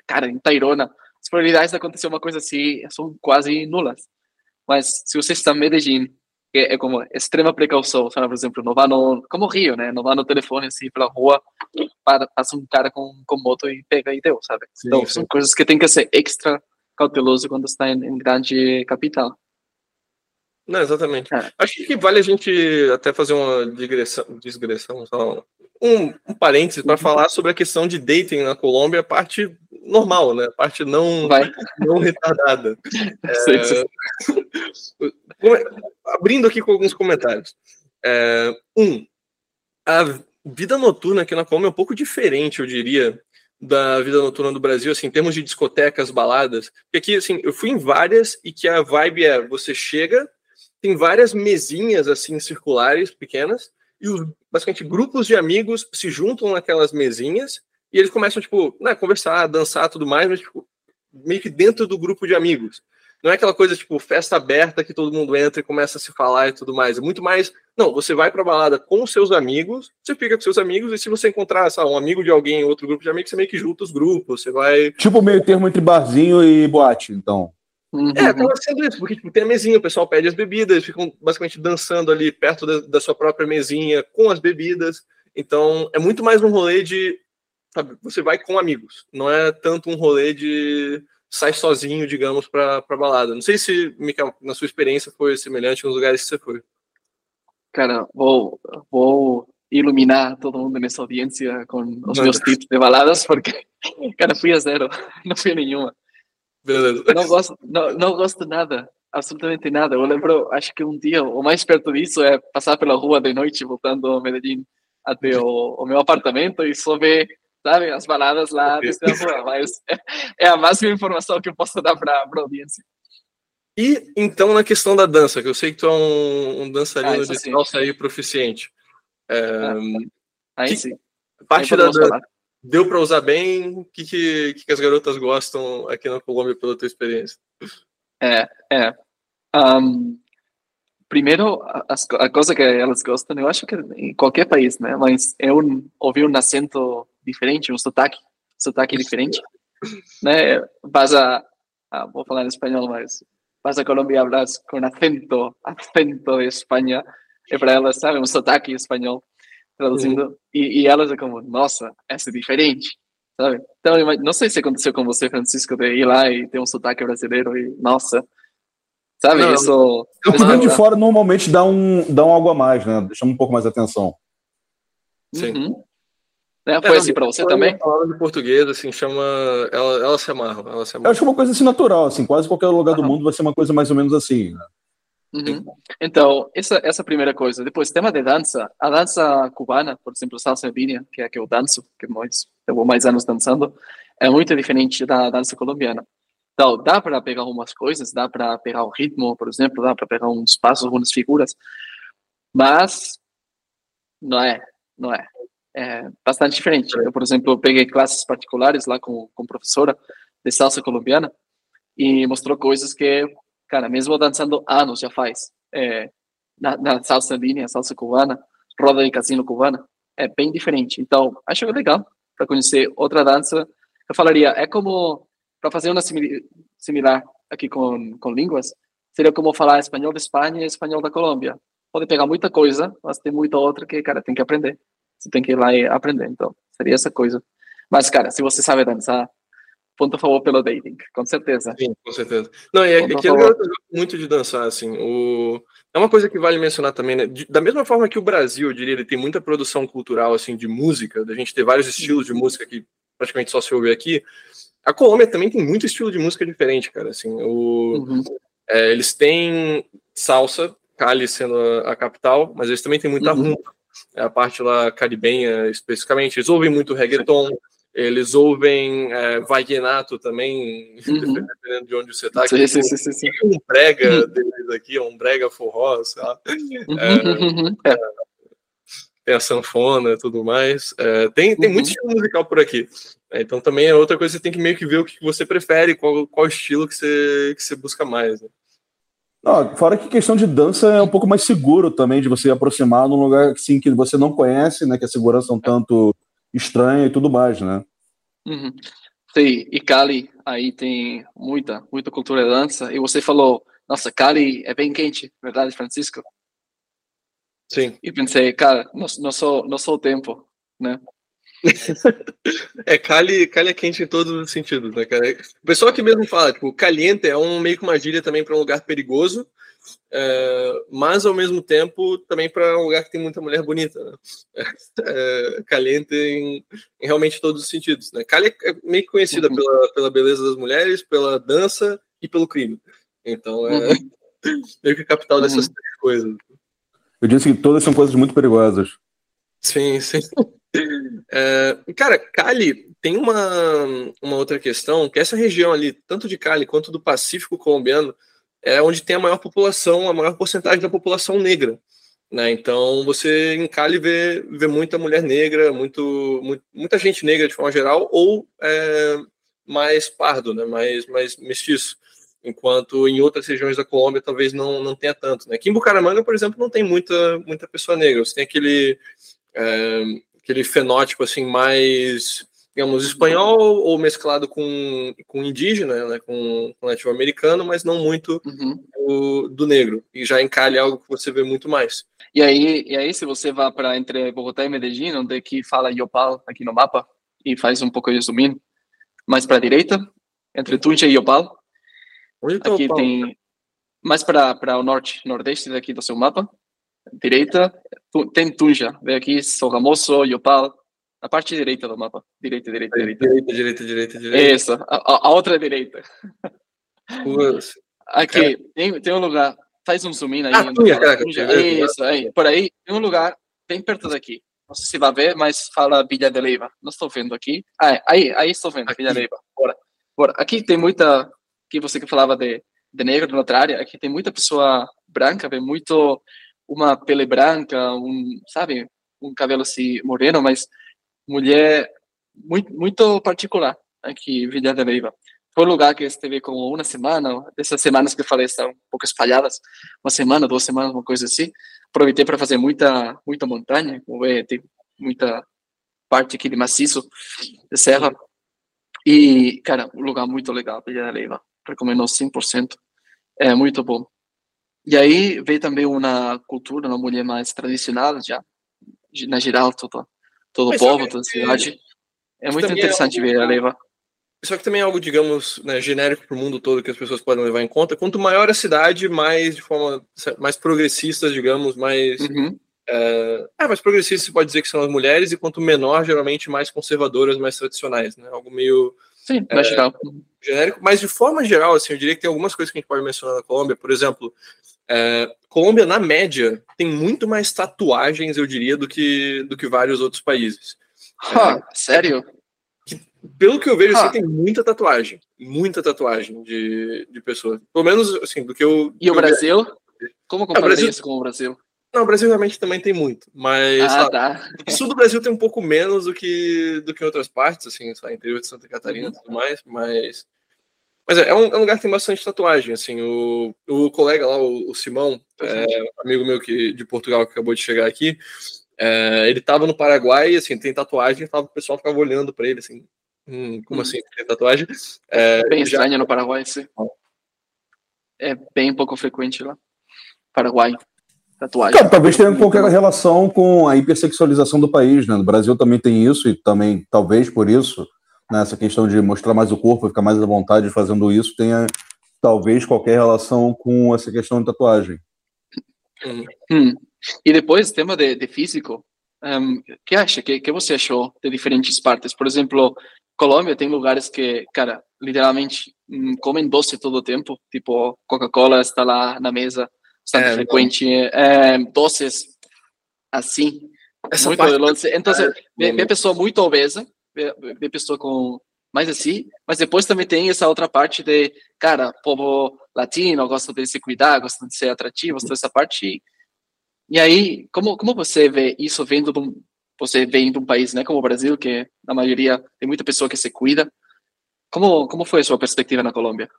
cara, em Tairona, as probabilidades de acontecer uma coisa assim são quase nulas. Mas se você está em Medellín, é, é como extrema precaução, sabe? Por exemplo, não vá no, como Rio, né? Não vá no telefone assim pela rua, para, passa um cara com, com moto e pega e deu, sabe? Sim, então, sim. são coisas que tem que ser extra cauteloso quando está em, em grande capital. Não, exatamente. É. Acho que vale a gente até fazer uma digressão, digressão um, um parênteses para uhum. falar sobre a questão de dating na Colômbia, a parte normal, né? A parte não, não retardada. É, abrindo aqui com alguns comentários. É, um, a vida noturna aqui na Colômbia é um pouco diferente, eu diria, da vida noturna do Brasil, assim, em termos de discotecas, baladas. Porque aqui, assim, eu fui em várias e que a vibe é, você chega, tem várias mesinhas, assim, circulares, pequenas, e os, basicamente grupos de amigos se juntam naquelas mesinhas e eles começam, tipo, né, conversar, dançar tudo mais, mas tipo, meio que dentro do grupo de amigos. Não é aquela coisa, tipo, festa aberta que todo mundo entra e começa a se falar e tudo mais. É muito mais. Não, você vai pra balada com seus amigos, você fica com seus amigos, e se você encontrar, um amigo de alguém, outro grupo de amigos, você meio que junta os grupos, você vai. Tipo meio termo entre barzinho e boate, então. Uhum. É, acaba sendo isso, porque tipo, tem a mesinha, o pessoal pede as bebidas, ficam basicamente dançando ali perto da, da, sua própria mesinha com as bebidas. Então, é muito mais um rolê de. Sabe, você vai com amigos, não é tanto um rolê de sai sozinho, digamos, para balada. Não sei se, Michael, na sua experiência foi semelhante nos lugares que você foi. Cara, vou, vou iluminar todo mundo nessa audiência com os meus tips de baladas, porque, cara, fui a zero, não fui a nenhuma. Beleza. Não gosto, não, não gosto nada, absolutamente nada. Eu lembro, acho que um dia, o mais perto disso é passar pela rua de noite, voltando a Medellín até o, o meu apartamento e só ver, sabe, as baladas lá desde a rua. Mas é, é a máxima informação que eu posso dar para a audiência. E então na questão da dança, que eu sei que tu é um, um dançarino ah, de salsa aí proficiente. É, ah, aí que, sim. Parte da, da, deu para usar bem? O que, que, que, as garotas gostam aqui na Colômbia pela tua experiência? É, é. Um, primeiro, a, a, coisa que elas gostam, eu acho que em qualquer país, né? Mas é um, ouvir um acento diferente, um sotaque, sotaque diferente, né? Vas a, a vou falar em espanhol, mas vas a Colômbia e hablas com acento, acento de Espanha, e para elas, sabe, um sotaque espanhol traduzindo, uhum. e, e elas é como, nossa, essa é diferente, sabe? Então, não sei se aconteceu com você, Francisco, de ir lá e ter um sotaque brasileiro e, nossa, sabe? Não, isso. O de fora normalmente dá um, dá um algo a mais, né? Chama um pouco mais atenção. Sim. Uhum. É, foi é, assim para você também? Falando de português, assim, chama. Ela, ela se amarra. Ela se amarra. Eu acho que é uma coisa assim natural, assim, quase qualquer lugar do mundo vai ser uma coisa mais ou menos assim, né? Uhum. Então, essa, essa primeira coisa. Depois, tema de dança. A dança cubana, por exemplo, salsa albínia, que é a que eu danço, que mais, eu vou mais anos dançando, é muito diferente da dança colombiana. Então, dá para pegar algumas coisas, dá para pegar o ritmo, por exemplo, dá para pegar uns passos, algumas figuras, mas não é, não é. É bastante diferente. Eu, por exemplo, peguei classes particulares lá com, com professora de salsa colombiana e mostrou coisas que cara, mesmo dançando anos já faz, é, na, na salsa linha, salsa cubana, roda de casino cubana, é bem diferente. Então, acho legal para conhecer outra dança. Eu falaria, é como, para fazer uma similar aqui com, com línguas, seria como falar espanhol da Espanha e espanhol da Colômbia. Pode pegar muita coisa, mas tem muita outra que, cara, tem que aprender. Você tem que ir lá e aprender. Então, seria essa coisa. Mas, cara, se você sabe dançar, ponto a favor pelo dating, com certeza. Sim, com certeza. Não, e aqui eu gosto muito de dançar, assim. O... É uma coisa que vale mencionar também, né? Da mesma forma que o Brasil, eu diria, ele tem muita produção cultural, assim, de música, da gente ter vários estilos de música que praticamente só se ouve aqui. A Colômbia também tem muito estilo de música diferente, cara. Assim, o... Uhum. É, eles têm salsa, Cali sendo a, a, capital, mas eles também têm muita uhum. rumba. É a parte lá caribenha, especificamente. Eles ouvem muito reggaeton, eles ouvem é, Wagnato também, uhum. dependendo de onde você está. Sim, sim, sim, sim, Um brega uhum. deles aqui, um brega forró, sabe? Uhum. É, é, tem a sanfona e tudo mais. É, tem tem muito uhum. estilo musical por aqui. É, então também é outra coisa, você tem que meio que ver o que você prefere, qual, qual estilo que você, que você busca mais. Né? Não, fora que questão de dança é um pouco mais seguro também, de você aproximar num lugar assim, que você não conhece, né? Que a segurança é um tanto estranha e tudo mais, né? Uhum. Sim, e Cali aí tem muita, muita cultura de dança. E você falou, nossa, Cali é bem quente, verdade, Francisco? Sim. E pensei, cara, não, não, sou, não sou o tempo, né? é, Cali, Cali é quente em todos os sentidos, né, cara? O pessoal que mesmo fala, tipo, caliente é um meio que uma gíria também para um lugar perigoso, é, mas ao mesmo tempo também para um lugar que tem muita mulher bonita, né? é, caliente em, em, realmente todos os sentidos, né? Cali é meio que conhecida uhum. pela, pela beleza das mulheres, pela dança e pelo crime. Então é uhum. meio que a capital dessas uhum. três coisas. Eu disse que todas são coisas muito perigosas. Sim, sim. É, cara, Cali tem uma, uma outra questão, que essa região ali, tanto de Cali quanto do Pacífico colombiano, é onde tem a maior população, a maior porcentagem da população negra. Né? Então, você em Cali vê, vê muita mulher negra, muito, muito muita gente negra de forma geral, ou é, mais pardo, né? mais, mais mestiço. Enquanto em outras regiões da Colômbia talvez não, não tenha tanto. Né? Aqui em Bucaramanga, por exemplo, não tem muita, muita pessoa negra. Você tem aquele. É, aquele fenótipo assim mais digamos espanhol ou mesclado com, com indígena né com, com nativo americano mas não muito uhum. do, do, negro e já encalha é algo que você vê muito mais e aí e aí se você vai para entre Bogotá e Medellín onde que fala Yopal aqui no mapa e faz um pouco de zoom mais para a direita entre Tunja e Yopal tá aqui tem mais para para o norte nordeste daqui do seu mapa direita, tem Tunja. Vem aqui, Sogamoso, Yopal. Na parte direita do mapa. Direita, direita, direita. Direita, direita, direita, direita. Isso, a, a outra direita. Aqui, tem, tem um lugar. Faz um zoom in aí. Ah, cara. Isso, aí. Por aí, tem um lugar bem perto daqui. Não sei se vai ver, mas fala Villa de Leiva. Não estou vendo aqui. Ah, aí, aí estou vendo, aqui. Villa de Leiva. Bora. Bora. Aqui tem muita. Que você que falava de, de negro na outra área. Aqui tem muita pessoa branca, vem muito uma pele branca, um, sabe, um cabelo assim moreno, mas mulher muito muito particular aqui em Vila de Leiva. Foi um lugar que esteve como uma semana, dessas semanas que eu falei estão um pouco espalhadas, uma semana, duas semanas, uma coisa assim. Aproveitei para fazer muita muita montanha, como vê, tem muita parte aqui de maciço, de serra. E, cara, um lugar muito legal, Vila de Leiva. Recomendo 100%. É muito bom. E aí veio também uma cultura, uma mulher mais tradicional, já, na geral, todo, o povo, toda a cidade. É muito é interessante é algo, ver a leva. Só que também é algo, digamos, né, genérico para o mundo todo que as pessoas podem levar em conta. Quanto maior a cidade, mais de forma mais progressista, digamos, mais. Uhum. É, é, mais progressista se pode dizer que são as mulheres, e quanto menor, geralmente mais conservadoras, mais tradicionais, né? Algo meio. Sim, é. Genérico, mas de forma geral, assim, eu diria que tem algumas coisas que a gente pode mencionar na Colômbia, por exemplo, é, Colômbia, na média, tem muito mais tatuagens, eu diria, do que, do que vários outros países. é, sério? Que, pelo que eu vejo, assim, tem muita tatuagem. Muita tatuagem de, de pessoas. Pelo menos, assim, do que eu... E o Brasil? Como comparar é, Brasil... isso com o Brasil? Não, o Brasil realmente também tem muito, mas ah, tá. o sul do Brasil tem um pouco menos do que do que outras partes, assim, só interior de Santa Catarina e tudo mais, mas Mas é, é, um, é, um, lugar que tem bastante tatuagem, assim, o, o colega lá, o, o Simão, é, amigo meu que, de Portugal que acabou de chegar aqui, é, ele tava no Paraguai, assim, tem tatuagem, tava, o pessoal ficava olhando para ele, assim, hum, como hum. assim, tem tatuagem? É, bem já... estranho no Paraguai, sim. É bem pouco frequente lá. Paraguai, tatuagem. Cara, talvez tenha qualquer relação com a hipersexualização do país, né? No Brasil também tem isso, e também, talvez por isso, né, essa questão de mostrar mais o corpo, ficar mais à vontade fazendo isso, tenha talvez qualquer relação com essa questão de tatuagem. Hum. E depois, tema de, de físico, um, que acha? Que, que você achou de diferentes partes? Por exemplo, Colômbia tem lugares que, cara, literalmente hum, comem doce todo o tempo, tipo Coca-Cola está lá na mesa, está é, frequente, é, doces assim, Essa muito parte... Então, é, vê, vê pessoa muito obesa, ver pessoa com mais assim, mas depois também tem essa outra parte de, cara, povo latino gosta de se cuidar, gosta de ser atrativo, essa parte. E aí, como como você vê isso vendo você vem de um país, né, como o Brasil, que na maioria tem muita pessoa que se cuida. Como como foi a sua perspectiva na Colômbia?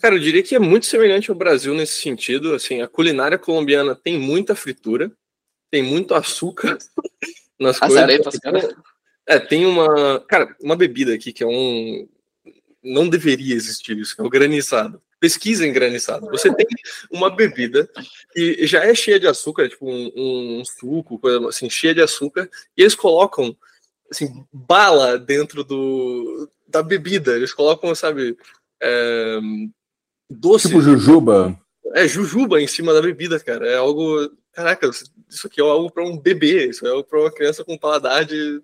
Cara, eu diria que é muito semelhante ao Brasil nesse sentido. Assim, a culinária colombiana tem muita fritura, tem muito açúcar nas As coisas. Arepas, cara. É, tem uma. Cara, uma bebida aqui que é um. Não deveria existir isso, é o granizado. Pesquisa em granizado. Você tem uma bebida que já é cheia de açúcar, tipo um, um suco, coisa assim, cheia de açúcar, e eles colocam assim, bala dentro do, da bebida. Eles colocam, sabe, é, doce. Tipo jujuba. É, jujuba em cima da bebida, cara. É algo. Caraca, isso aqui é algo para um bebê, isso é algo para uma criança com paladar de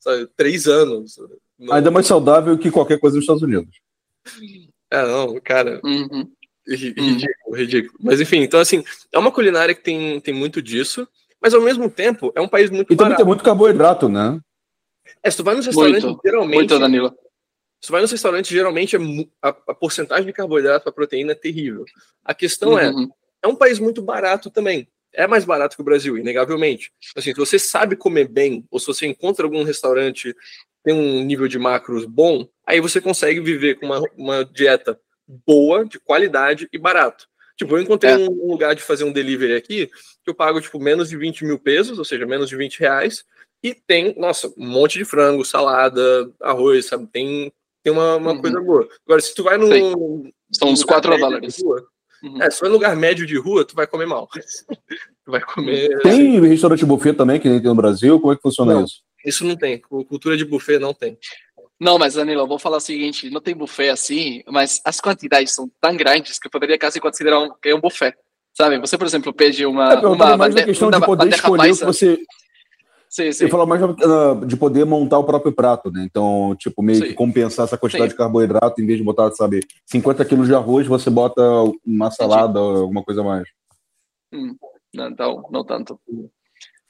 sabe, três anos. Não... Ainda mais saudável que qualquer coisa nos Estados Unidos. É, não, cara. Uhum. Ridículo, ridículo. Mas enfim, então assim, é uma culinária que tem, tem muito disso, mas ao mesmo tempo é um país muito E também tem muito carboidrato, né? É, se tu vai nos restaurantes, muito, geralmente. Muito, Danilo. Se tu vai nos restaurantes, geralmente a, a porcentagem de carboidrato para proteína é terrível. A questão é, uhum. é, é um país muito barato também é mais barato que o Brasil, inegavelmente. Assim, se você sabe comer bem, ou se você encontra algum restaurante tem um nível de macros bom, aí você consegue viver com uma, uma dieta boa, de qualidade e barato. Tipo, eu encontrei é. um, lugar de fazer um delivery aqui que eu pago, tipo, menos de 20 mil pesos, ou seja, menos de 20 reais, e tem, nossa, um monte de frango, salada, arroz, sabe? Tem, tem uma, uma uhum. coisa boa. Agora, se tu vai no. São uns 4 dólares. Rua, Uhum. É, se for em lugar médio de rua, tu vai comer mal. tu vai comer. Tem assim. restaurante buffet também, que nem tem no Brasil? Como é que funciona não, isso? Isso não tem. Cultura de buffet não tem. Não, mas Danilo, eu vou falar o seguinte: não tem buffet assim, mas as quantidades são tão grandes que eu poderia quase considerar um, que é um buffet. Sabe? Você, por exemplo, pede uma. É, uma questão de poder escolher o que você. Sim, sim. Eu falo mais uh, de poder montar o próprio prato, né? Então, tipo, meio sim. que compensar essa quantidade sim. de carboidrato, em vez de botar, sabe, 50 quilos de arroz, você bota uma salada ou alguma coisa mais. Hum, não, então, não tanto.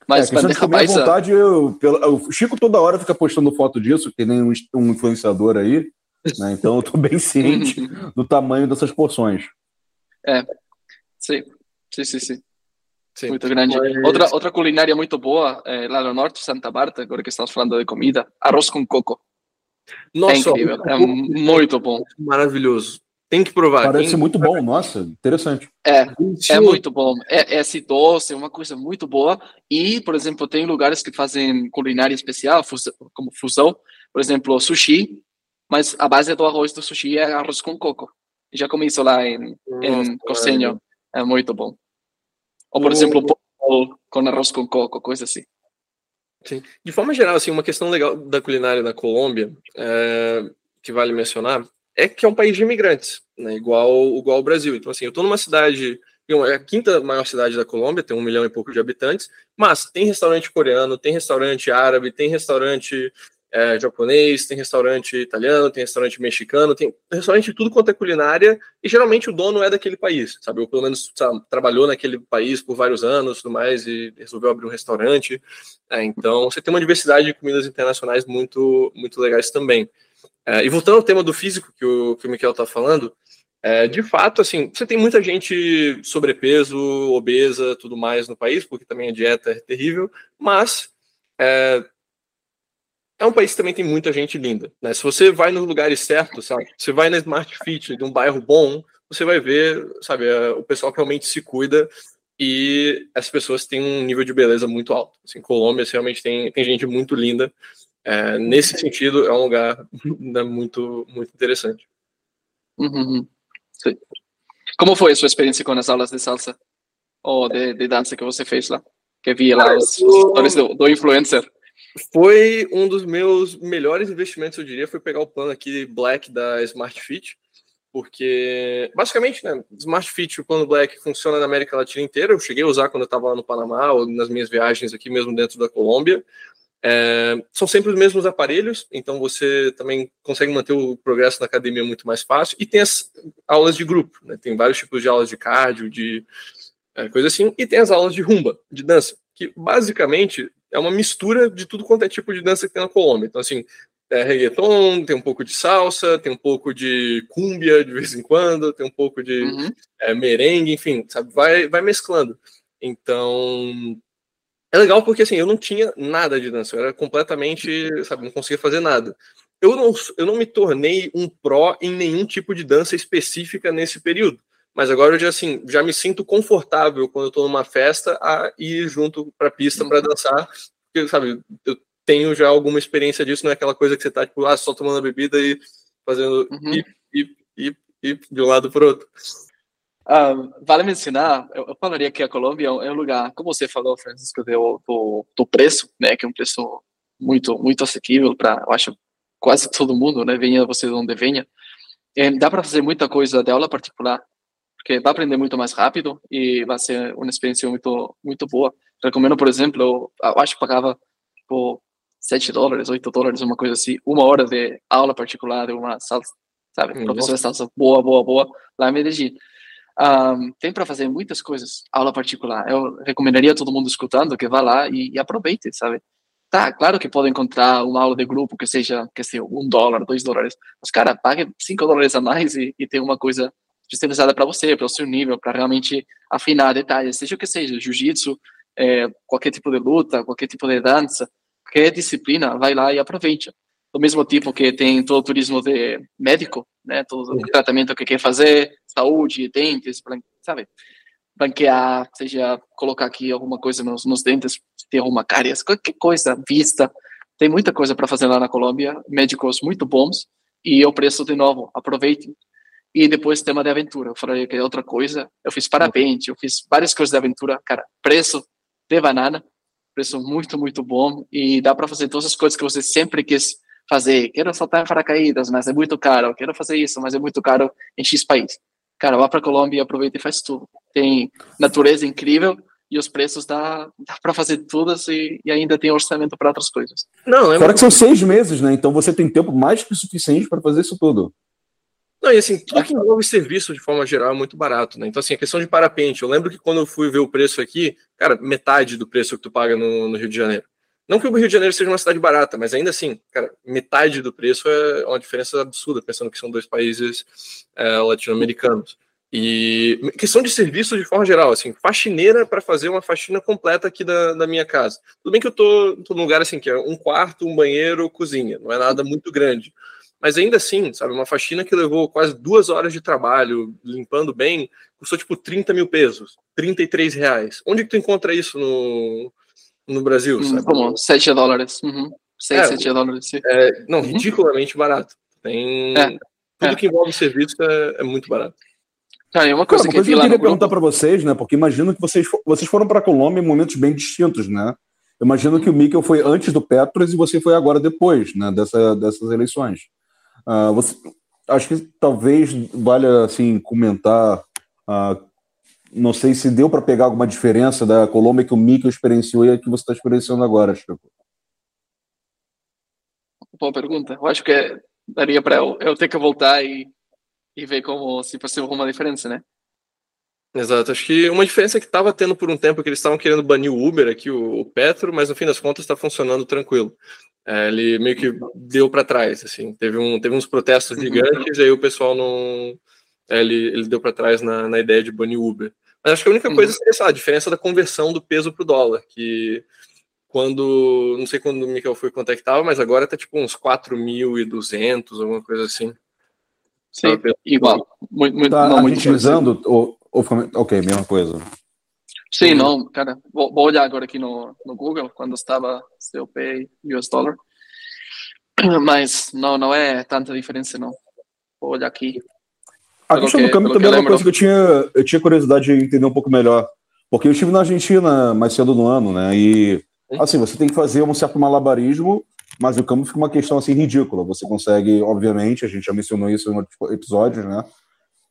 Mas é, questão de comer à vontade, eu, pelo, o Chico toda hora fica postando foto disso, que nem um, um influenciador aí, né? Então eu tô bem ciente do tamanho dessas porções. É, sim, sim, sim, sim. Sim. Muito grande. Outra, outra culinária muito boa, é, lá no norte, Santa Marta, agora que estamos falando de comida, arroz com coco. Nossa, é incrível, é muito bom. Maravilhoso. Tem que provar. Parece Tem... muito bom, nossa, interessante. É, é muito bom. É, é esse doce, é uma coisa muito boa. E, por exemplo, tem lugares que fazem culinária especial, como fusão, por exemplo, sushi, mas a base do arroz do sushi é arroz com coco. Já comi isso lá em, em Cosenho. É muito bom. Ou, por o... exemplo, pão com arroz com coco, coisa assim. Sim. De forma geral, assim, uma questão legal da culinária da Colômbia, é, que vale mencionar, é que é um país de imigrantes, né, igual, igual o Brasil. Então, assim, eu estou numa cidade, é a quinta maior cidade da Colômbia, tem um milhão e pouco de habitantes, mas tem restaurante coreano, tem restaurante árabe, tem restaurante é, japonês, tem restaurante italiano, tem restaurante mexicano, tem restaurante de tudo quanto é culinária, e geralmente o dono é daquele país, sabe? Ou pelo menos sabe, trabalhou naquele país por vários anos tudo mais, e resolveu abrir um restaurante. É, então você tem uma diversidade de comidas internacionais muito, muito legais também. É, e voltando ao tema do físico que o, que o Miquel está falando, é, de fato, assim, você tem muita gente sobrepeso, obesa, tudo mais no país, porque também a dieta é terrível, mas é, é um país que também tem muita gente linda. Né? Se você vai nos lugares certos, sabe? Você vai na Smart Fit de um bairro bom, você vai ver, sabe, o pessoal que realmente se cuida e as pessoas têm um nível de beleza muito alto. Assim, Colômbia realmente tem, tem gente muito linda. É, nesse sentido, é um lugar né, muito, muito interessante. Uhum. Como foi a sua experiência com as aulas de salsa ou de, de dança que você fez lá? Que via lá os, os do, do influencer. Foi um dos meus melhores investimentos, eu diria, foi pegar o plano aqui Black da Smart Fit, porque basicamente, né, Smart Fit, o plano Black funciona na América Latina inteira. Eu cheguei a usar quando eu estava lá no Panamá ou nas minhas viagens aqui mesmo dentro da Colômbia. É, são sempre os mesmos aparelhos, então você também consegue manter o progresso na academia muito mais fácil. E tem as aulas de grupo, né? tem vários tipos de aulas de cardio, de é, coisa assim, e tem as aulas de rumba, de dança, que basicamente é uma mistura de tudo quanto é tipo de dança que tem na Colômbia. Então, assim, é reggaeton, tem um pouco de salsa, tem um pouco de cúmbia de vez em quando, tem um pouco de uhum. é, merengue, enfim, sabe? Vai, vai mesclando. Então, é legal porque assim, eu não tinha nada de dança, eu era completamente, sabe, não conseguia fazer nada. Eu não, eu não me tornei um pró em nenhum tipo de dança específica nesse período. Mas agora eu já, assim, já me sinto confortável quando eu tô numa festa a ir junto pra pista para dançar. Porque, sabe, eu tenho já alguma experiência disso, não é aquela coisa que você tá, tipo, ah, só tomando a bebida e fazendo uhum. e, e, e, e de um lado pro outro. Uh, vale mencionar, eu, eu, falaria que a Colômbia é um lugar, como você falou, Francisco, do, do, do preço, né, que é um preço muito muito acessível para, eu acho, quase todo mundo, né, venha você de onde venha. É, dá para fazer muita coisa de aula particular, porque vai aprender muito mais rápido e vai ser uma experiência muito muito boa. Recomendo, por exemplo, eu, acho que pagava por 7 dólares, 8 dólares, uma coisa assim, uma hora de aula particular de uma salsa, sabe, Nossa. professor de salsa boa, boa, boa, lá em Medellín. Um, tem para fazer muitas coisas, aula particular. Eu recomendaria todo mundo escutando que vá lá e, e, aproveite, sabe? Tá, claro que pode encontrar uma aula de grupo que seja, que seja um dólar, dois dólares. Mas, cara, pague cinco dólares a mais e, e tem uma coisa especializada para você, para o seu nível, para realmente afinar detalhes, seja o que seja, jiu-jitsu, é, qualquer tipo de luta, qualquer tipo de dança, qualquer disciplina, vai lá e aproveite do mesmo tipo que tem todo o turismo de médico, né? Todo o tratamento que quer fazer, saúde, dentes, sabe? Branquear, seja colocar aqui alguma coisa nos, nos dentes, ter alguma cáries, qualquer coisa, vista. Tem muita coisa para fazer lá na Colômbia, médicos muito bons e o preço de novo, aproveite. E depois tema de aventura, eu falei que é outra coisa. Eu fiz parapente, eu fiz várias coisas de aventura, cara, preço de banana, preço muito, muito bom e dá para fazer todas as coisas que você sempre quis fazer, quero saltar em paracaídas, mas é muito caro, quero fazer isso, mas é muito caro em X país. Cara, vá para Colômbia e aproveita e faz tudo. Tem natureza incrível e os preços dá, dá para fazer tudo e, e, ainda tem orçamento para outras coisas. Não, é Fora que são seis meses, né? Então você tem tempo mais que suficiente para fazer isso tudo. Não, e assim, tudo que envolve serviço de forma geral é muito barato, né? Então, assim, a questão de parapente, eu lembro que quando eu fui ver o preço aqui, cara, metade do preço que tu paga no, no Rio de Janeiro. Não que o Rio de Janeiro seja uma cidade barata, mas ainda assim, cara, metade do preço é uma diferença absurda, pensando que são dois países é, latino-americanos. E questão de serviço de forma geral, assim, faxineira para fazer uma faxina completa aqui da, da minha casa. Tudo bem que eu tô, tô num lugar assim, que é um quarto, um banheiro, cozinha, não é nada muito grande. Mas ainda assim, sabe, uma faxina que levou quase duas horas de trabalho, limpando bem, custou tipo 30 mil pesos, 33 reais. Onde que tu encontra isso no, no Brasil, hum, sabe? Como? 7 dólares. Uhum. 6, é, 7 dólares. Sim. É, não, uhum. ridiculamente barato. Tem... É, tudo é. que envolve serviço é, é muito barato. Cara, é uma coisa, Cara, uma que, eu queria perguntar para vocês, né? Porque imagino que vocês, vocês foram para a Colômbia em momentos bem distintos, né? Eu imagino que o Mikkel foi antes do Petros e você foi agora depois, né? Dessa, dessas eleições. Uh, você, acho que talvez valha assim comentar uh, não sei se deu para pegar alguma diferença da Colômbia que o Mikel experienciou e a que você está experienciando agora, Chico. Boa pergunta. Eu acho que é, daria para eu, eu, ter que voltar e, e ver como se fosse alguma diferença, né? Exato. Acho que uma diferença que estava tendo por um tempo que eles estavam querendo banir o Uber aqui, o, o Petro, mas no fim das contas está funcionando tranquilo. É, ele meio que deu para trás, assim. Teve, um, teve uns protestos uhum. gigantes e aí o pessoal não é, ele, ele deu para trás na, na ideia de banir Uber. Mas acho que a única coisa uhum. seria a diferença da conversão do peso para o dólar, que quando, não sei quando o Michael foi quanto é que tava, mas agora tá tipo uns 4.200, alguma coisa assim. Sim, igual. Muito, muito, tá não, utilizando, ou, ou, ok, mesma coisa. Sim, não, cara, vou, vou, olhar agora aqui no, no Google, quando estava COP e US Dollar, mas não, não é tanta diferença, não. Vou olhar aqui. A questão do câmbio também é uma coisa que eu tinha, eu tinha curiosidade de entender um pouco melhor, porque eu estive na Argentina mais cedo no ano, né, e Assim, você tem que fazer um certo malabarismo, mas o campo fica uma questão assim ridícula. Você consegue, obviamente, a gente já mencionou isso em outros episódios, né?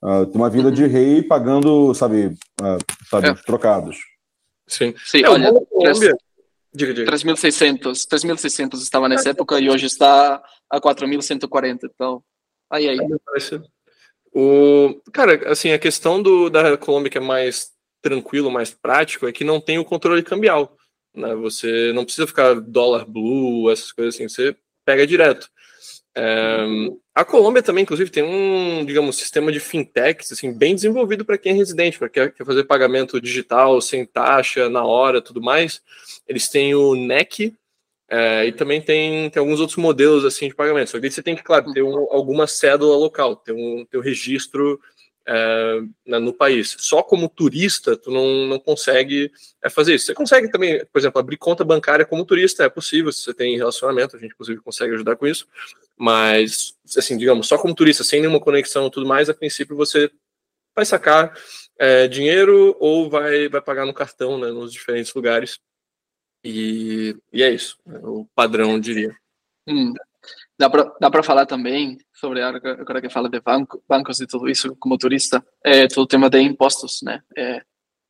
Uh, ter uma vida de uhum. rei pagando, sabe, uh, sabe, é. trocados. Sim. Sim, é, olha, Colômbia... 3.600, 3.600 estava nessa época e hoje está a 4.140, então, aí, aí. O, cara, assim, a questão do, da Colômbia que é mais tranquilo, mais prático, é que não tem o controle cambial. Né? Você não precisa ficar dólar blue, essas coisas assim, você pega direto. É, a Colômbia também, inclusive, tem um, digamos, sistema de fintechs assim, bem desenvolvido para quem é residente, para quem quer fazer pagamento digital, sem taxa, na hora, tudo mais. Eles têm o NEC é, e também tem, tem alguns outros modelos assim de pagamento. Só que você tem que, claro, ter um, alguma cédula local, ter um, ter um registro é, né, no país. Só como turista, tu não, não consegue é, fazer isso. Você consegue também, por exemplo, abrir conta bancária como turista, é possível, se você tem relacionamento, a gente inclusive consegue ajudar com isso, mas, assim, digamos, só como turista, sem nenhuma conexão e tudo mais, a princípio você vai sacar é, dinheiro ou vai, vai pagar no cartão, né, nos diferentes lugares, e, e é isso, né, o padrão, diria. Hum. Dá para dá para falar também sobre agora que fala de banco, bancos e tudo isso como turista, é todo o tema de impostos, né? É,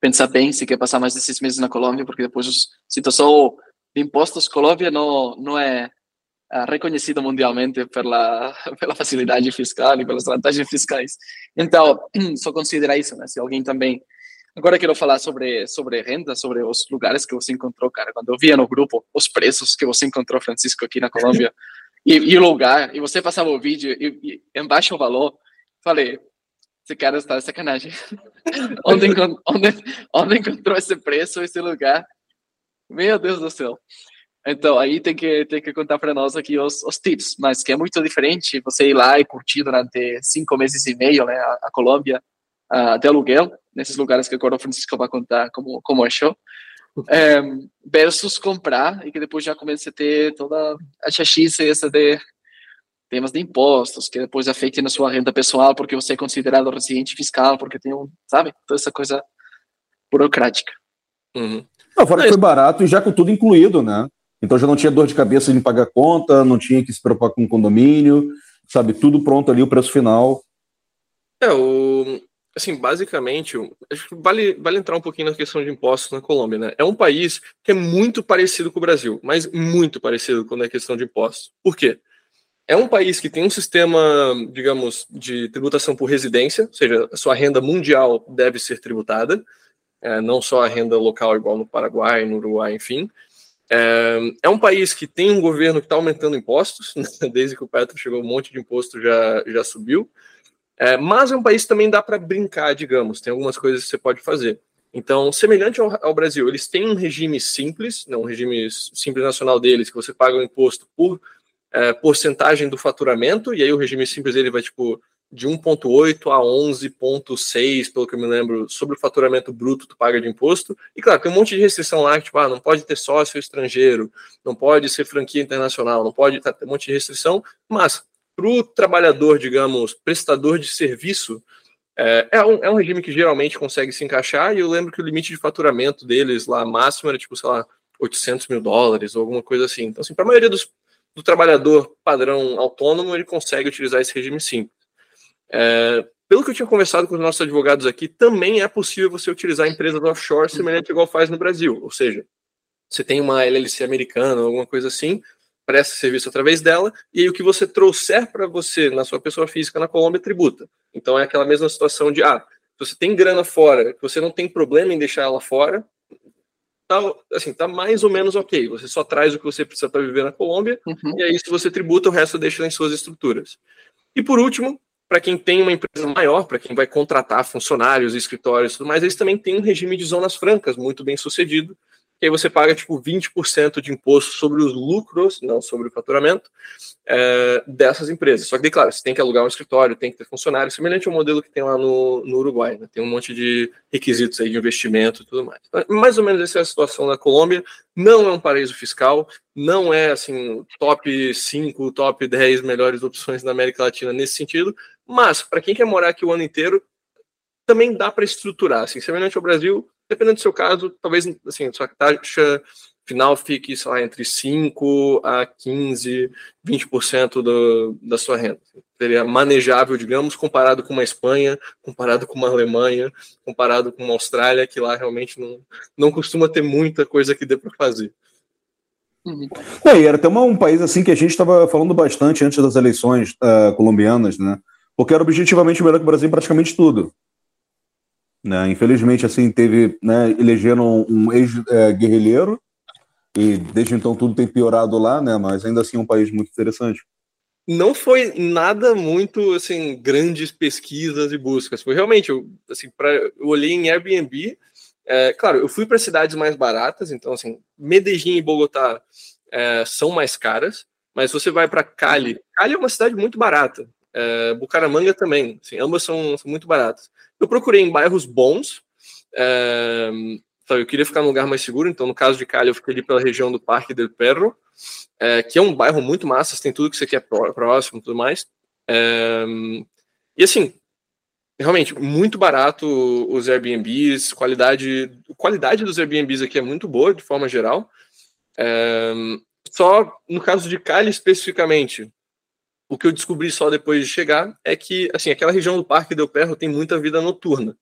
pensar bem se quer passar mais de seis meses na Colômbia, porque depois a situação de impostos Colômbia não não é ah, reconhecida mundialmente pela pela facilidade fiscal e pelas vantagens fiscais. Então, só considera isso, né? Se alguém também Agora quero falar sobre sobre renda, sobre os lugares que você encontrou, cara. Quando eu via no grupo os preços que você encontrou, Francisco, aqui na Colômbia, e, o lugar, e você passava o vídeo e, e embaixo o valor, falei, esse cara está de sacanagem. onde, onde, onde encontrou esse preço, esse lugar? Meu Deus do céu. Então, aí tem que, tem que contar para nós aqui os, os tips, mas que é muito diferente você ir lá e curtir durante cinco meses e meio né, a, a Colômbia uh, de aluguel, nesses lugares que agora o Francisco vai contar como, como achou é, versus comprar e que depois já começa a ter toda a chachice essa de temas de impostos, que depois afetem na sua renda pessoal porque você é considerado residente fiscal, porque tem um, sabe, toda essa coisa burocrática. Uhum. Não, fora que foi barato e já com tudo incluído, né? Então já não tinha dor de cabeça em pagar conta, não tinha que se preocupar com condomínio, sabe, tudo pronto ali, o preço final. É, o, assim, basicamente, vale, vale entrar um pouquinho na questão de impostos na Colômbia, né? É um país que é muito parecido com o Brasil, mas muito parecido quando é questão de impostos. Por quê? É um país que tem um sistema, digamos, de tributação por residência, ou seja, a sua renda mundial deve ser tributada, é, não só a renda local, igual no Paraguai, no Uruguai, enfim. É, é um país que tem um governo que está aumentando impostos, né? desde que o Petro chegou, um monte de imposto já, já subiu. É, mas é um país que também dá para brincar, digamos, tem algumas coisas que você pode fazer. Então, semelhante ao, ao, Brasil, eles têm um regime simples, não, um regime simples nacional deles, que você paga o imposto por é, porcentagem do faturamento, e aí o regime simples ele vai tipo de 1,8 a 11,6, pelo que eu me lembro, sobre o faturamento bruto tu paga de imposto. E claro, tem um monte de restrição lá, tipo, ah, não pode ter sócio estrangeiro, não pode ser franquia internacional, não pode, tá, tem um monte de restrição, mas para o trabalhador, digamos, prestador de serviço, é, é, um, é um regime que geralmente consegue se encaixar, e eu lembro que o limite de faturamento deles lá máximo era tipo, sei lá, 800 mil dólares ou alguma coisa assim. Então, assim, para a maioria dos, do trabalhador padrão autônomo, ele consegue utilizar esse regime simples. É, pelo que eu tinha conversado com os nossos advogados aqui, também é possível você utilizar empresas offshore semelhante igual faz no Brasil. Ou seja, você tem uma LLC americana ou alguma coisa assim, presta serviço através dela, e aí o que você trouxer para você na sua pessoa física na Colômbia tributa. Então é aquela mesma situação de, ah, você tem grana fora, você não tem problema em deixar ela fora, tá, assim, tá mais ou menos ok. Você só traz o que você precisa para viver na Colômbia, uhum. e aí se você tributa, o resto deixa em suas estruturas. E por último, para quem tem uma empresa maior, para quem vai contratar funcionários, escritórios e tudo mais, eles também têm um regime de zonas francas muito bem sucedido, que aí você paga tipo 20% de imposto sobre os lucros, não sobre o faturamento, é, dessas empresas. Só que, claro, você tem que alugar um escritório, tem que ter funcionário, semelhante ao modelo que tem lá no, no Uruguai, né? tem um monte de requisitos aí de investimento e tudo mais. Mais ou menos essa é a situação da Colômbia, não é um paraíso fiscal, não é assim top 5, top 10 melhores opções da América Latina nesse sentido, mas para quem quer morar aqui o ano inteiro, também dá para estruturar, assim, semelhante ao Brasil, dependendo do seu caso, talvez assim, sua taxa final fique, sei lá, entre 5 a 15, 20% do, da sua renda. Seria manejável, digamos, comparado com uma Espanha, comparado com uma Alemanha, comparado com uma Austrália, que lá realmente não, não costuma ter muita coisa que dê para fazer. Uhum. É, e era até uma, um país assim que a gente estava falando bastante antes das eleições uh, colombianas, né? Porque era objetivamente melhor que o Brasil em praticamente tudo. Né? Infelizmente, assim, teve, né, elegeram um ex-guerrilheiro, e desde então tudo tem piorado lá, né? Mas ainda assim é um país muito interessante. Não foi nada muito, assim, grandes pesquisas e buscas. Foi realmente, eu, assim, pra, eu olhei em Airbnb, é, claro, eu fui para cidades mais baratas, então, assim, Medellín e Bogotá é, são mais caras, mas você vai para Cali, Cali é uma cidade muito barata, é, Bucaramanga também, assim, ambas são, são muito baratas. Eu procurei em bairros bons. É, eu queria ficar num lugar mais seguro, então no caso de Cali eu fiquei ali pela região do Parque del Perro, é, que é um bairro muito massa, tem tudo que você quer próximo tudo mais. É, e assim, realmente, muito barato os Airbnbs, qualidade, qualidade dos Airbnbs aqui é muito boa, de forma geral. É, só no caso de Cali especificamente, o que eu descobri só depois de chegar é que, assim, aquela região do Parque Del Perro tem muita vida noturna.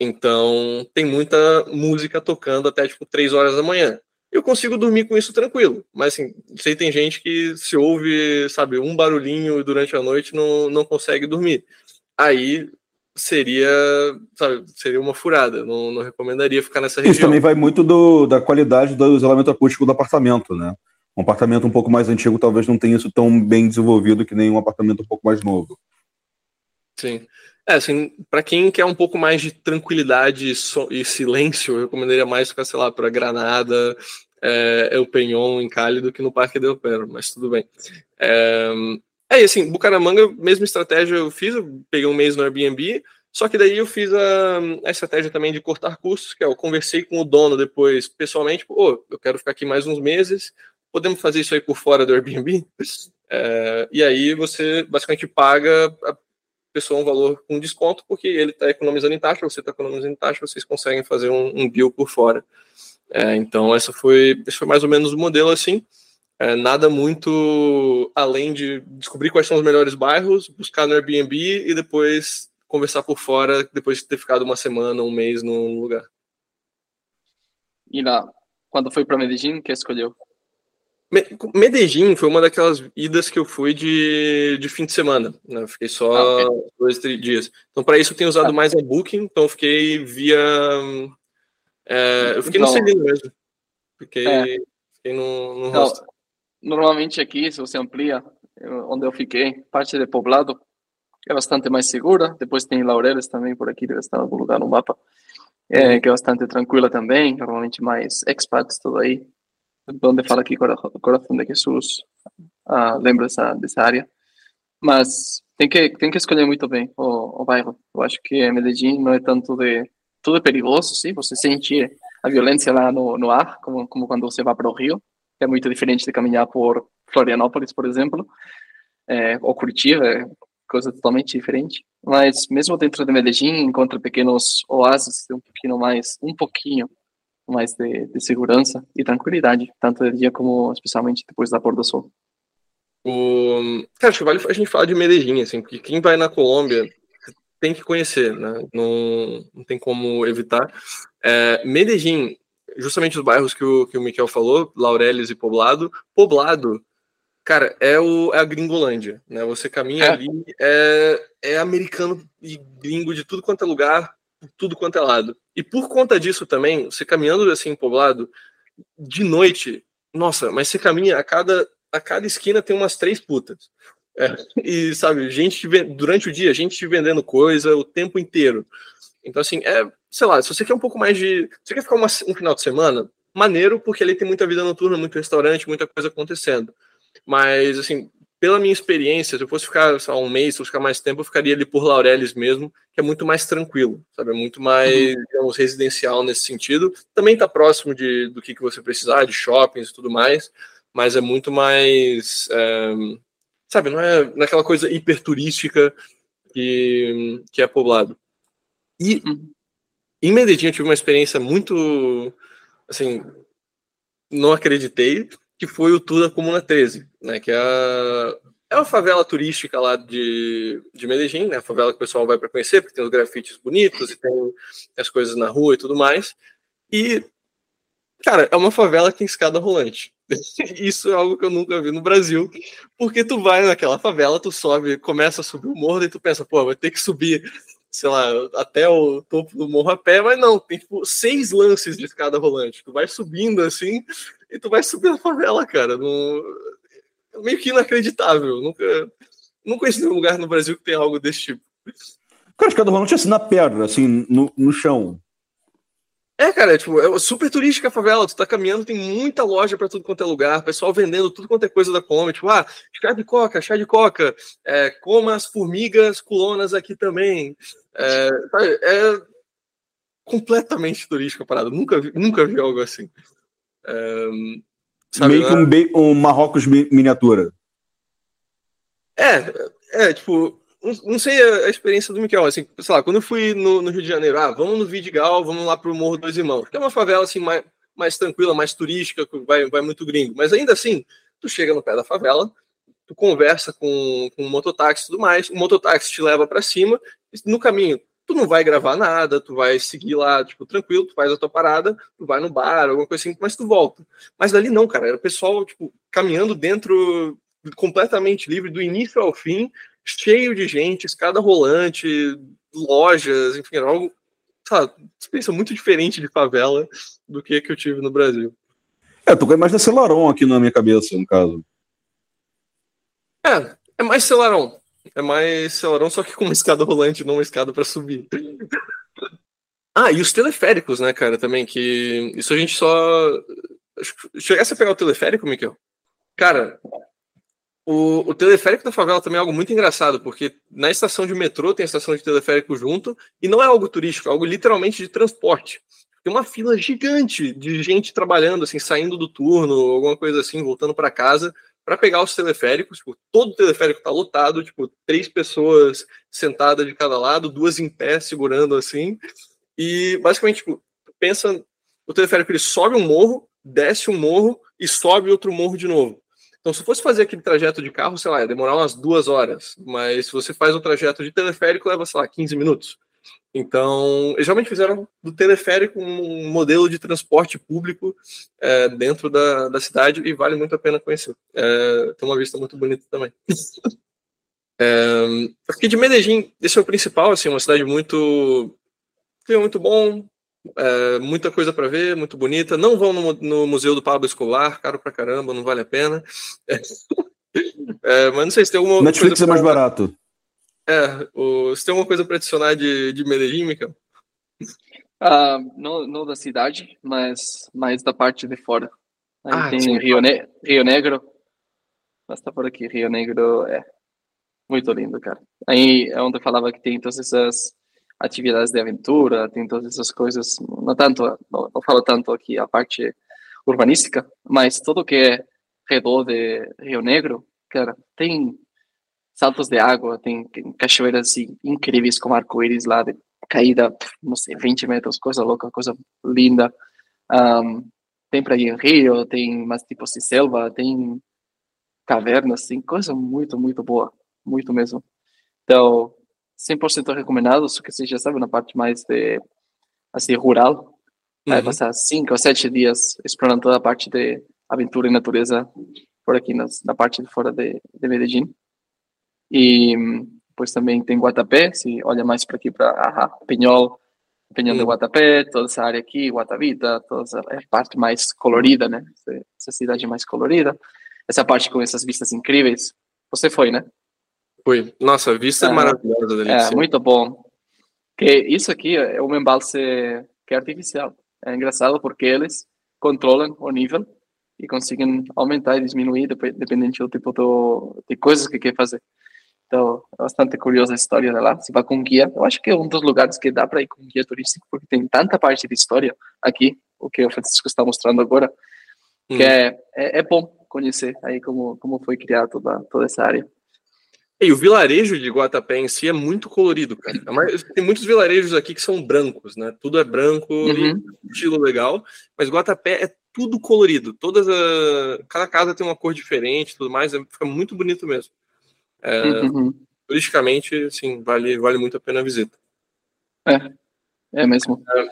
Então, tem muita música tocando até, tipo, três horas da manhã. Eu consigo dormir com isso tranquilo, mas, assim, sei tem gente que se ouve, sabe, um barulhinho durante a noite não, não consegue dormir. Aí seria, sabe, seria uma furada. Não, não recomendaria ficar nessa região. Isso também vai muito do, da qualidade do isolamento acústico do apartamento, né? Um apartamento um pouco mais antigo talvez não tenha isso tão bem desenvolvido que nem um apartamento um pouco mais novo. Sim. É, assim, para quem quer um pouco mais de tranquilidade e silêncio, eu recomendaria mais ficar, sei lá, para Granada, é, El Penhon, em Cali, do que no Parque del Perro, mas tudo bem. É, é assim, Bucaramanga, mesma estratégia eu fiz, eu peguei um mês no Airbnb, só que daí eu fiz a, a, estratégia também de cortar custos, que é, eu conversei com o dono depois pessoalmente, pô, oh, eu quero ficar aqui mais uns meses, podemos fazer isso aí por fora do Airbnb? É, e aí você basicamente paga a pessoa um valor com desconto, porque ele está economizando em taxa, você está economizando em taxa, vocês conseguem fazer um, um deal por fora. É, então, essa foi, esse foi mais ou menos o modelo assim. É, nada muito além de descobrir quais são os melhores bairros, buscar no Airbnb e depois conversar por fora, depois de ter ficado uma semana, um mês num lugar. E lá, quando foi para Medellín, que escolheu? Medellín foi uma daquelas idas que eu fui de, de fim de semana. Né? Eu fiquei só ah, okay. dois, três dias. Então, para isso, eu tenho usado ah. mais a Booking. Então, eu fiquei via. É, eu fiquei então, no Celino mesmo. Fiquei, é. fiquei no, no então, Normalmente, aqui, se você amplia onde eu fiquei, parte de poblado é bastante mais segura. Depois tem Laureles também por aqui, deve estar em algum lugar no mapa. É, uhum. que é bastante tranquila também. Normalmente mais expats, tudo aí onde fala aqui Coração de Jesus, ah, lembra dessa, dessa área. Mas tem que, tem que escolher muito bem o, o bairro. Eu acho que Medellín não é tanto de. Tudo é perigoso, sim, você sente a violência lá no, no ar, como, como quando você vai para o Rio, é muito diferente de caminhar por Florianópolis, por exemplo, é, ou Curitiba, é coisa totalmente diferente. Mas mesmo dentro de Medellín, encontra pequenos oásis, um pouquinho mais, um pouquinho mais de, de, segurança e tranquilidade, tanto de dia como especialmente depois da pôr do sol. O... Cara, acho que vale a gente falar de Medellín, assim, porque quem vai na Colômbia tem que conhecer, né? Não, não tem como evitar. É, Medellín, justamente os bairros que o, que o Miquel falou, Laureles e Poblado. Poblado, cara, é, o, é a Gringolândia, né? Você caminha é. ali, é, é americano e gringo de tudo quanto é lugar, tudo quanto é lado. E por conta disso também, você caminhando assim poblado, de noite, nossa, mas você caminha a cada, a cada esquina tem umas três putas. É, e sabe, gente durante o dia, gente te vendendo coisa o tempo inteiro. Então, assim, é, sei lá, se você quer um pouco mais de. Você quer ficar uma, um final de semana, maneiro porque ele tem muita vida noturna, muito restaurante, muita coisa acontecendo. Mas, assim, pela minha experiência, se eu fosse ficar só um mês, se eu ficar mais tempo, eu ficaria ali por Laureles mesmo, que é muito mais tranquilo, sabe? É muito mais, uhum. digamos, residencial nesse sentido. Também está próximo de, do que, que você precisar, de shoppings e tudo mais, mas é muito mais, é, sabe? Não é naquela coisa hiperturística que, que é poblado. E uhum. em Medellín eu tive uma experiência muito, assim, não acreditei, que foi o Tour da Comuna 13, né, que é, a, é uma favela turística lá de, de Medellín, né, a favela que o pessoal vai para conhecer, porque tem os grafites bonitos e tem as coisas na rua e tudo mais. E, cara, é uma favela que tem escada rolante. Isso é algo que eu nunca vi no Brasil, porque tu vai naquela favela, tu sobe, começa a subir o morro, e tu pensa, pô, vai ter que subir sei lá, até o topo do morro a pé, mas não, tem tipo seis lances de escada rolante. Tu vai subindo assim e tu vai subir a favela, cara. No... É meio que inacreditável. Nunca, nunca conheci nenhum lugar no Brasil que tem algo desse tipo. Cara, escada rolante é assim na pedra, assim, no, no chão. É, cara, é, tipo, é super turística a favela. Tu tá caminhando, tem muita loja para tudo quanto é lugar, pessoal vendendo tudo quanto é coisa da Come. Tipo, ah, chá de coca, chá de coca, é, coma as formigas culonas aqui também. É, é completamente turística a parada. Nunca vi, nunca vi algo assim. É, sabe, Meio que um, um Marrocos miniatura. É, é, tipo, não sei a, experiência do Miquel, assim, sei lá, quando eu fui no, no, Rio de Janeiro, ah, vamos no Vidigal, vamos lá pro Morro dos Irmãos, que é uma favela, assim, mais, mais tranquila, mais turística, vai, vai muito gringo, mas ainda assim, tu chega no pé da favela, tu conversa com, com um mototáxi e tudo mais, o mototáxi te leva para cima, no caminho, tu não vai gravar nada, tu vai seguir lá, tipo, tranquilo, tu faz a tua parada, tu vai no bar, alguma coisa assim, mas tu volta. Mas dali não, cara, era o pessoal, tipo, caminhando dentro completamente livre do início ao fim, cheio de gente, escada rolante, lojas, enfim, era algo, sabe, experiência muito diferente de favela do que que eu tive no Brasil. É, tô com a imagem da Celaron aqui na minha cabeça, no caso. É, é mais Celaron. É mais Celaron, só que com uma escada rolante, não uma escada para subir. ah, e os teleféricos, né, cara, também, que isso a gente só... Chegasse a pegar o teleférico, Miquel? Cara, o, o, teleférico da favela também é algo muito engraçado, porque na estação de metrô tem a estação de teleférico junto, e não é algo turístico, é algo literalmente de transporte. Tem uma fila gigante de gente trabalhando, assim, saindo do turno, alguma coisa assim, voltando para casa, para pegar os teleféricos. Tipo, todo o teleférico está lotado, tipo, três pessoas sentadas de cada lado, duas em pé segurando assim. E basicamente, tipo, pensa, o teleférico ele sobe um morro, desce um morro e sobe outro morro de novo. Então, se fosse fazer aquele trajeto de carro, sei lá, ia demorar umas duas horas. Mas se você faz o trajeto de teleférico, leva, sei lá, 15 minutos. Então, eles realmente fizeram do teleférico um modelo de transporte público é, dentro da, da cidade e vale muito a pena conhecer. É, tem uma vista muito bonita também. é, aqui de Medellín, esse é o principal, assim, uma cidade muito muito bom, é, muita coisa para ver, muito bonita. Não vão no, no, Museu do Pablo Escolar, caro pra caramba, não vale a pena. É, mas não sei se tem alguma Netflix coisa. é mais barato. É, o, se tem alguma coisa para adicionar de, de Medellín, Mica? Uh, não, não da cidade, mas mais da parte de fora. Aí ah, tem Rio, ne Rio Negro. Mas tá por aqui, Rio Negro é muito lindo, cara. Aí é onde eu falava que tem todas essas atividades de aventura, tem todas essas coisas, não tanto, não, não falo tanto aqui a parte urbanística, mas tudo que é redor de Rio Negro, cara, tem saltos de água, tem, cachoeiras assim, incríveis com arco-íris lá de caída, não sei, 20 metros, coisa louca, coisa linda. Um, tem praia em rio, tem mais tipos de selva, tem cavernas, tem coisa muito, muito boa, muito mesmo. Então, 100% recomendado, só que você já sabe, na parte mais de, assim, rural, uhum. vai passar 5 ou 7 dias explorando toda a parte de aventura e natureza por aqui nas, na parte de fora de, de Medellín. E depois também tem Guatapé, se olha mais para aqui para Penhol, Penhol uhum. de Guatapé, toda essa área aqui, Guatavita, toda essa parte mais colorida, né? Essa cidade mais colorida. Essa parte com essas vistas incríveis. Você foi, né? Foi. Nossa, a vista é, é maravilhosa dali. É, muito bom. Que isso aqui é um embalse que é artificial. É engraçado porque eles controlam o nível e conseguem aumentar e diminuir dependendo do tipo do, de coisas que quer fazer. Então, é bastante curiosa a história de lá. Se vai com guia, eu acho que é um dos lugares que dá para ir com guia turístico, porque tem tanta parte de história aqui, o que o Francisco está mostrando agora, que hum. é, é, é, bom conhecer aí como, como foi criada toda, toda essa área. E o vilarejo de Guatapé em si é muito colorido, cara. Tem muitos vilarejos aqui que são brancos, né? Tudo é branco, uhum. estilo legal, mas Guatapé é tudo colorido. Todas a... Cada casa tem uma cor diferente, tudo mais, é, fica muito bonito mesmo. É, uhum. Turisticamente, assim, vale, vale muito a pena a visita. É, é mesmo. É,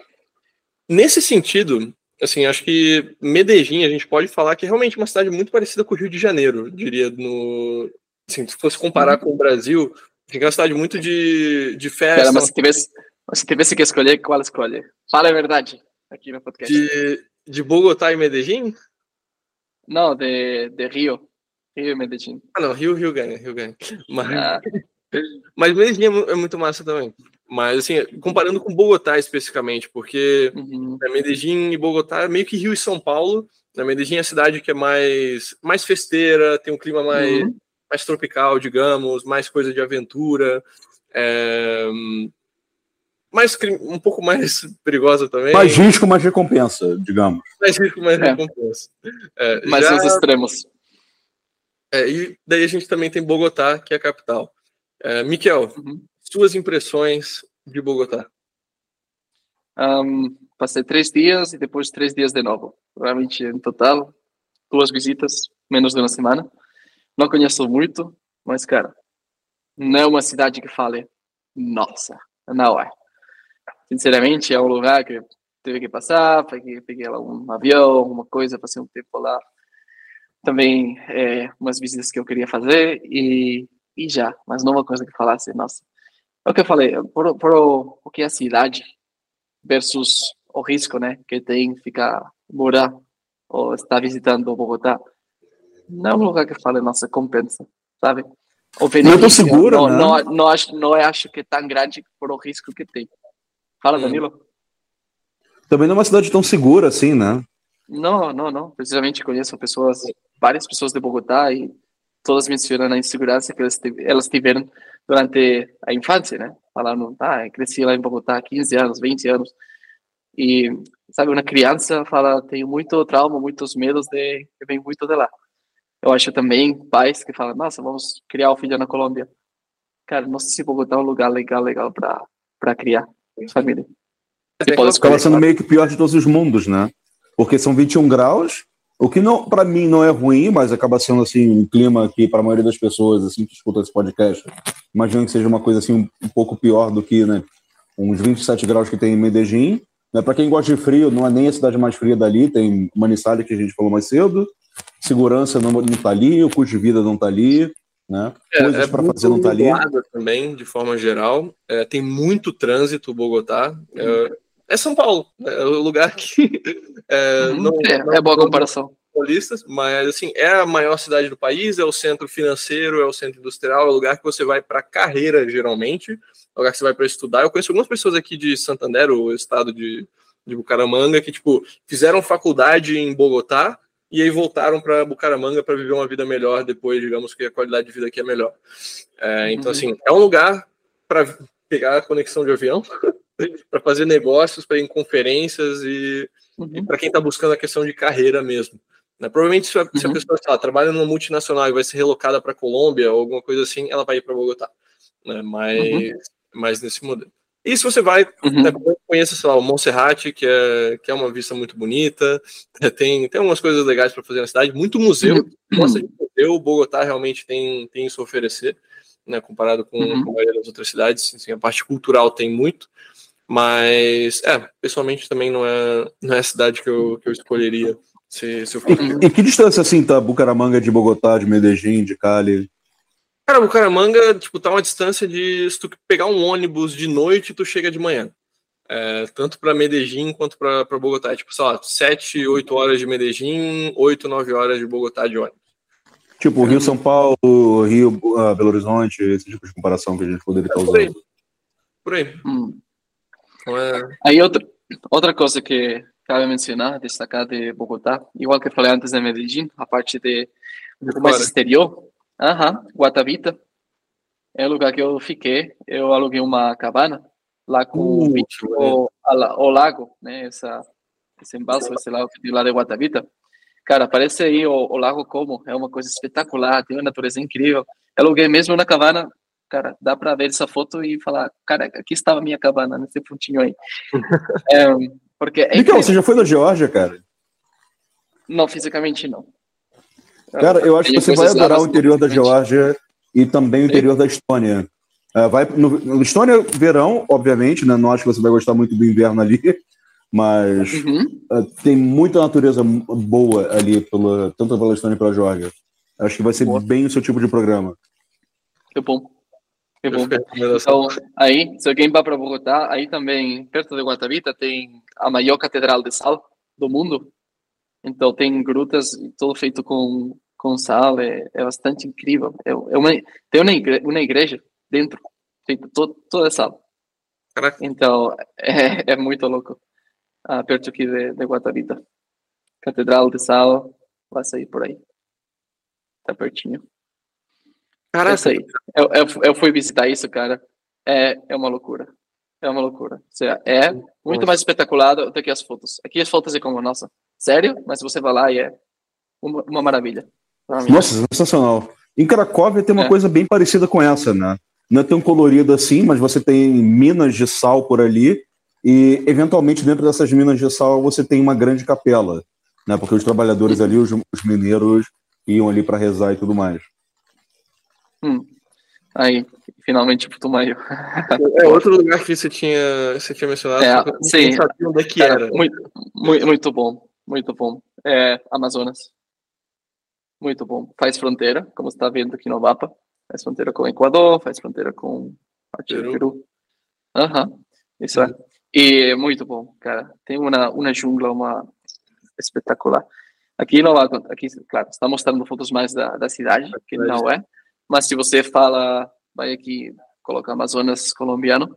nesse sentido, assim, acho que Medellín, a gente pode falar que é realmente uma cidade muito parecida com o Rio de Janeiro, diria, no... Assim, se fosse comparar uhum. com o Brasil, é uma cidade muito de, de festa. Mas se tivesse, se tivesse que escolher, qual escolhe? Fala a verdade aqui no podcast. De, de Bogotá e Medellín? Não, de, de Rio. Rio e Medellín. Ah, não, Rio, Rio ganha, Rio ganha. Mas, ah. mas Medellín é, é muito massa também. Mas, assim, comparando com Bogotá especificamente, porque uhum. Né, Medellín e Bogotá é meio que Rio e São Paulo. Na Medellín é a cidade que é mais, mais festeira, tem um clima mais, uhum. Mais tropical, digamos, mais coisa de aventura. É, mais, um pouco mais perigosa também. Mais risco, mais recompensa, digamos. Mais risco, mais é. recompensa. É, mais já... os extremos. É, e daí a gente também tem Bogotá, que é a capital. É, Miquel, uhum. suas impressões de Bogotá? Um, passei três dias e depois três dias de novo. Realmente, em total, duas visitas, menos de uma semana. Não conheço muito, mas, cara, não é uma cidade que fale, nossa, não é. Sinceramente, é um lugar que teve que passar, peguei, peguei lá um avião, uma coisa, passei um tempo lá também é, umas visitas que eu queria fazer e, e já, mas não uma coisa que falasse, nossa. É o que eu falei, por, por o, o que é a cidade versus o risco, né, que tem ficar, morar ou estar visitando Bogotá, não é um lugar que eu falo, nossa, compensa, sabe? O não é tão segura, não, né? não, não, acho, não acho que é tão grande por o risco que tem. Fala, hum. Danilo. Também não é uma cidade tão segura assim, né? Não, não, não. Precisamente conheço pessoas várias pessoas de Bogotá e todas mencionam a insegurança que elas, tiveram durante a infância, né? Falando, ah, cresci lá em Bogotá 15 anos, 20 anos. E, sabe, uma criança fala, tenho muito trauma, muitos medos de que vem muito de lá. Eu acho também pais que falam, nossa, vamos criar o filho na Colômbia. Cara, não sei se Bogotá é um lugar legal, legal para criar família. Acaba sendo meio que o pior de todos os mundos, né? Porque são 21 graus o que não, para mim não é ruim, mas acaba sendo assim um clima que para a maioria das pessoas assim que escuta esse podcast, imagino que seja uma coisa assim um, um pouco pior do que, né, uns 27 graus que tem em Medellín. Né, para quem gosta de frio, não é nem a cidade mais fria dali, tem Manizales que a gente falou mais cedo. Segurança não, não tá ali, o custo de vida não tá ali, né? É, Coisas é para fazer não tá ali. também, de forma geral. É, tem muito trânsito Bogotá. É, é São Paulo, né? é o lugar que é, uhum. não, é, não, é boa comparação. Paulistas, mas assim é a maior cidade do país, é o centro financeiro, é o centro industrial, é o lugar que você vai para carreira geralmente, é o lugar que você vai para estudar. Eu conheço algumas pessoas aqui de Santander, o estado de, de Bucaramanga, que tipo fizeram faculdade em Bogotá e aí voltaram para Bucaramanga para viver uma vida melhor depois, digamos que a qualidade de vida aqui é melhor. É, então uhum. assim é um lugar para pegar a conexão de avião. para fazer negócios, para ir em conferências e, uhum. e para quem está buscando a questão de carreira mesmo. Né? Provavelmente, se a, uhum. se a uhum. pessoa lá, trabalha numa multinacional e vai ser relocada para Colômbia ou alguma coisa assim, ela vai ir para Bogotá. Né? Mas, uhum. mas nesse modelo. E se você vai, uhum. né, conheça, sei lá, o Monserrate, que é, que é uma vista muito bonita, tem, tem algumas coisas legais para fazer na cidade, muito museu, uhum. gosta de museu, o Bogotá realmente tem, tem isso a oferecer, né, comparado com, uhum. com a maioria das outras cidades, assim, a parte cultural tem muito, mas, é, pessoalmente também não é, não é a cidade que eu, que eu escolheria se, se eu fosse. E, e, que distância, assim, tá Bucaramanga de Bogotá, de Medellín, de Cali? Cara, Bucaramanga, tipo, tá uma distância de. Se tu pegar um ônibus de noite, tu chega de manhã. É, tanto para Medellín quanto para Bogotá. É, tipo, sei lá, 7, 8 horas de Medellín, 8, 9 horas de Bogotá de ônibus. Tipo, Rio São Paulo, Rio uh, Belo Horizonte, esse tipo de comparação que a gente poderia estar usando. Por aí. Por aí. Hum. É... Aí outra, outra coisa que cabe mencionar, destacar de Bogotá, igual que falei antes de Medellín, a parte de, de mais exterior, Aham, Guatavita, é o lugar que eu fiquei, eu aluguei uma cabana lá com uh, o, o, lago, né, essa, esse embalse, esse lago que tem lá de Guatavita, cara, parece aí o, o, lago como, é uma coisa espetacular, tem uma natureza incrível, eu aluguei mesmo na cabana, cara, dá para ver essa foto e falar, cara, aqui estava a minha cabana, nesse pontinho aí. é, porque é Miguel, você já foi na Geórgia, cara? Não, fisicamente não. Cara, eu acho que você vai adorar o interior da Geórgia e também o interior da Estônia. Uh, vai no, no, Estônia, verão, obviamente, né? Não acho que você vai gostar muito do inverno ali, mas uhum. uh, tem muita natureza boa ali, pela, tanto pela Estônia quanto pela Geórgia. Acho que vai ser boa. bem o seu tipo de programa. Que bom. Que bom. Então, aí, se alguém vai para Bogotá, aí também, perto de Guatavita, tem a maior catedral de sal do mundo. Então, tem grutas, tudo feito com, com sal, é, é bastante incrível. É, é uma, tem uma igreja, uma igreja dentro, feita todo, toda sal. Caraca. Então, é, é muito louco. Ah, perto aqui de, de Guatavita. Catedral de Sal, vai sair por aí. Tá pertinho. Caraca. É isso aí. Eu, eu, eu fui visitar isso, cara. É, é uma loucura. É uma loucura. É muito mais espetacular do que as fotos. Aqui as fotos é como, nossa, sério? Mas você vai lá e é uma, uma maravilha. Nossa, sensacional. Em Cracóvia tem uma é. coisa bem parecida com essa, né? Não é tão colorido assim, mas você tem minas de sal por ali e, eventualmente, dentro dessas minas de sal você tem uma grande capela, né? Porque os trabalhadores ali, os, os mineiros, iam ali para rezar e tudo mais. Hum. Aí, finalmente Putumayo. É outro lugar que você tinha, você tinha mencionado. É, sim. Não sabia onde é que era. Muito, muito, muito bom, muito bom. É, Amazonas. Muito bom. Faz fronteira, como você está vendo aqui no mapa. Faz fronteira com o Equador, faz fronteira com parte Peru. do Peru. Aham, uhum. isso é. E muito bom, cara. Tem uma, uma jungla, uma espetacular. Aqui não, aqui, claro, está mostrando fotos mais da, da cidade, que não é. Mas se você fala, vai aqui, coloca Amazonas colombiano,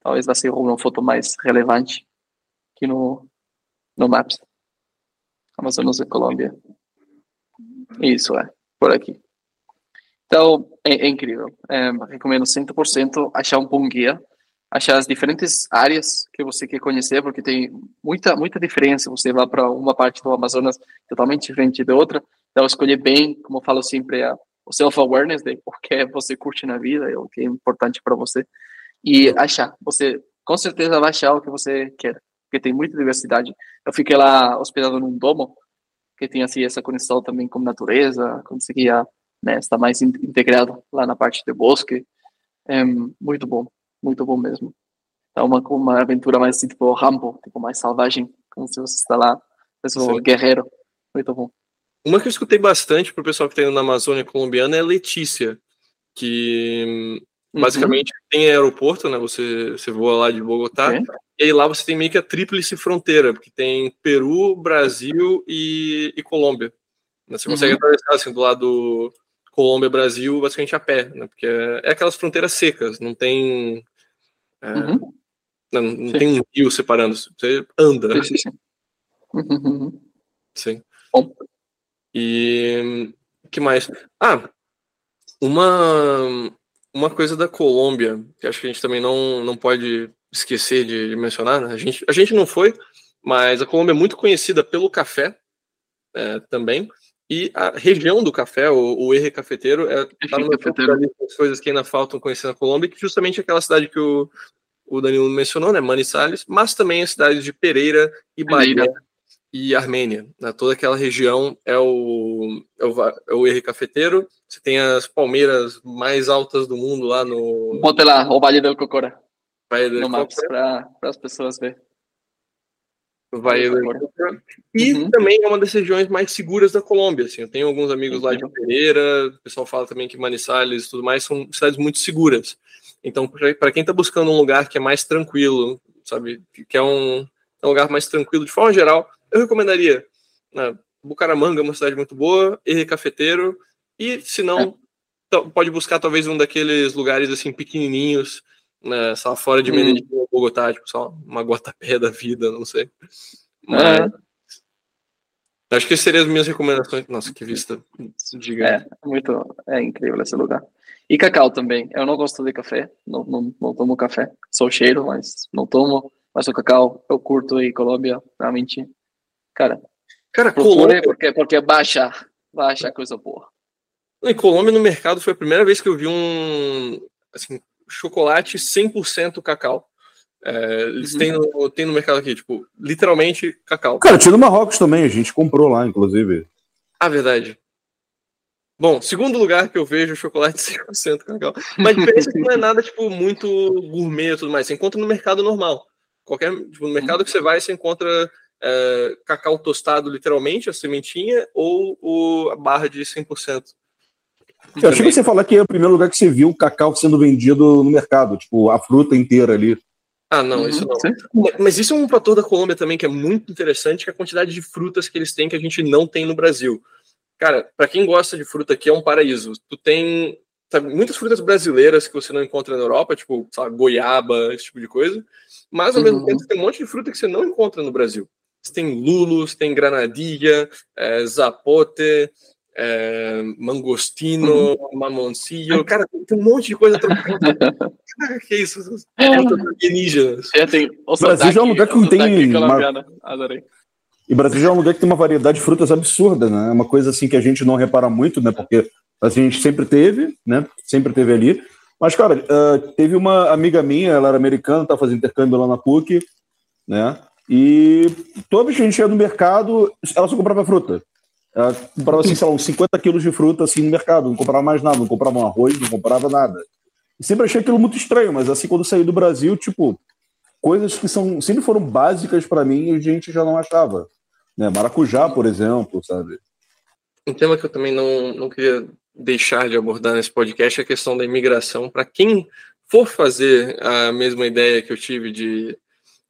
talvez vai ser uma foto mais relevante aqui no, no Maps. Amazonas e Colômbia. Isso, é, por aqui. Então, é, é incrível. É, recomendo 100% achar um bom guia, achar as diferentes áreas que você quer conhecer, porque tem muita, muita diferença. Você vai para uma parte do Amazonas totalmente diferente da outra. Então, escolher bem, como eu falo sempre, é o self-awareness de o que você curte na vida, é o que é importante para você. E achar. Você com certeza vai achar o que você quer, porque tem muita diversidade. Eu fiquei lá hospedado num domo, que tem assim, essa conexão também com a natureza, conseguia né, estar mais integrado lá na parte do bosque. É muito bom, muito bom mesmo. É uma, uma aventura mais tipo Rambo, tipo mais selvagem, como se você está lá, pessoa guerreiro. Muito bom. Uma que eu escutei bastante pro pessoal que está indo na Amazônia colombiana é Letícia, que. Basicamente uhum. tem aeroporto, né? Você, você voa lá de Bogotá, okay. e aí lá você tem meio que a tríplice fronteira, porque tem Peru, Brasil e, e Colômbia. Né? Você consegue uhum. atravessar assim, do lado Colômbia, Brasil, basicamente a pé, né? Porque é, é aquelas fronteiras secas, não tem. É, uhum. Não, não tem um rio separando, você anda. Sim. sim. Uhum. sim. Bom. E que mais? Ah, uma uma coisa da Colômbia, que acho que a gente também não, não pode esquecer de, de mencionar, né? a, gente, a gente não foi, mas a Colômbia é muito conhecida pelo café é, também, e a região do café, o, o Erre Cafeteiro, é tá no das coisas que ainda faltam conhecer na Colômbia, que justamente aquela cidade que o, o Danilo mencionou, né, Manizales, mas também a cidade de Pereira e Bahia e Armênia. Né? Toda aquela região é o, é o, é o Erre Cafeteiro. Você tem as palmeiras mais altas do mundo lá no. Bota lá, o Vale do Cocora. Vale do Cocora. Para as pessoas verem. Vai e uhum. também é uma das regiões mais seguras da Colômbia. Assim. Eu tenho alguns amigos lá de Pereira, o pessoal fala também que Manizales e tudo mais são cidades muito seguras. Então, para quem está buscando um lugar que é mais tranquilo, sabe, que é um, é um lugar mais tranquilo de forma geral, eu recomendaria né, Bucaramanga, uma cidade muito boa, Erre Cafeteiro, e se não, é. pode buscar talvez um daqueles lugares assim pequenininhos né, só fora de hum. Medellín ou Bogotá, tipo, só uma Guatapé da vida, não sei. Mas... É. Acho que seriam as minhas recomendações. Nossa, que vista gigante. É, muito. É incrível esse lugar. E cacau também. Eu não gosto de café. Não, não, não tomo café. Sou cheiro, mas não tomo. Mas o cacau eu curto e Colômbia, realmente. Cara. Cara, Colômbia. Porque, porque baixa. Baixa coisa boa. Em Colômbia, no mercado, foi a primeira vez que eu vi um. Assim, chocolate 100% cacau. É, eles uhum. têm, no, têm no mercado aqui, tipo, literalmente cacau. Cara, tinha no Marrocos também, a gente comprou lá, inclusive. Ah, verdade. Bom, segundo lugar que eu vejo chocolate 100% cacau. Mas a diferença é que não é nada, tipo, muito gourmet e tudo mais. Você encontra no mercado normal. Qualquer, tipo, no mercado uhum. que você vai, você encontra é, cacau tostado, literalmente, a sementinha, ou o, a barra de 100%. Eu achei que você falar que é o primeiro lugar que você viu o cacau sendo vendido no mercado, tipo, a fruta inteira ali. Ah, não, uhum, isso não. Sim. Mas isso é um fator da Colômbia também que é muito interessante, que é a quantidade de frutas que eles têm que a gente não tem no Brasil. Cara, para quem gosta de fruta aqui é um paraíso. Tu tem sabe, muitas frutas brasileiras que você não encontra na Europa, tipo, sabe, goiaba, esse tipo de coisa. Mas ao uhum. mesmo tempo tem um monte de fruta que você não encontra no Brasil. Você tem lulos, tem granadilha, é, zapote, é, mangostino, uhum. mamoncillo. Cara, tem um monte de coisa tropical. Cara, que isso? É, alienígenas. É, tem o Brasil já é um lugar que não tem. Uma... Adorei. E Brasil já é um lugar que tem uma variedade de frutas absurda, né? É uma coisa assim que a gente não repara muito, né? Porque a gente sempre teve, né? Sempre teve ali. Mas, cara, uh, teve uma amiga minha, ela era americana, tá fazendo intercâmbio lá na PUC, né? E toda vez que a gente ia no mercado, ela só comprava fruta. Ela comprava, assim, sei lá, uns 50 quilos de fruta assim no mercado, não comprava mais nada, não comprava um arroz, não comprava nada. E sempre achei aquilo muito estranho, mas assim, quando saí do Brasil, tipo, coisas que são sempre foram básicas para mim e a gente já não achava. Né? Maracujá, por exemplo, sabe? Um tema que eu também não, não queria deixar de abordar nesse podcast é a questão da imigração. Para quem for fazer a mesma ideia que eu tive de,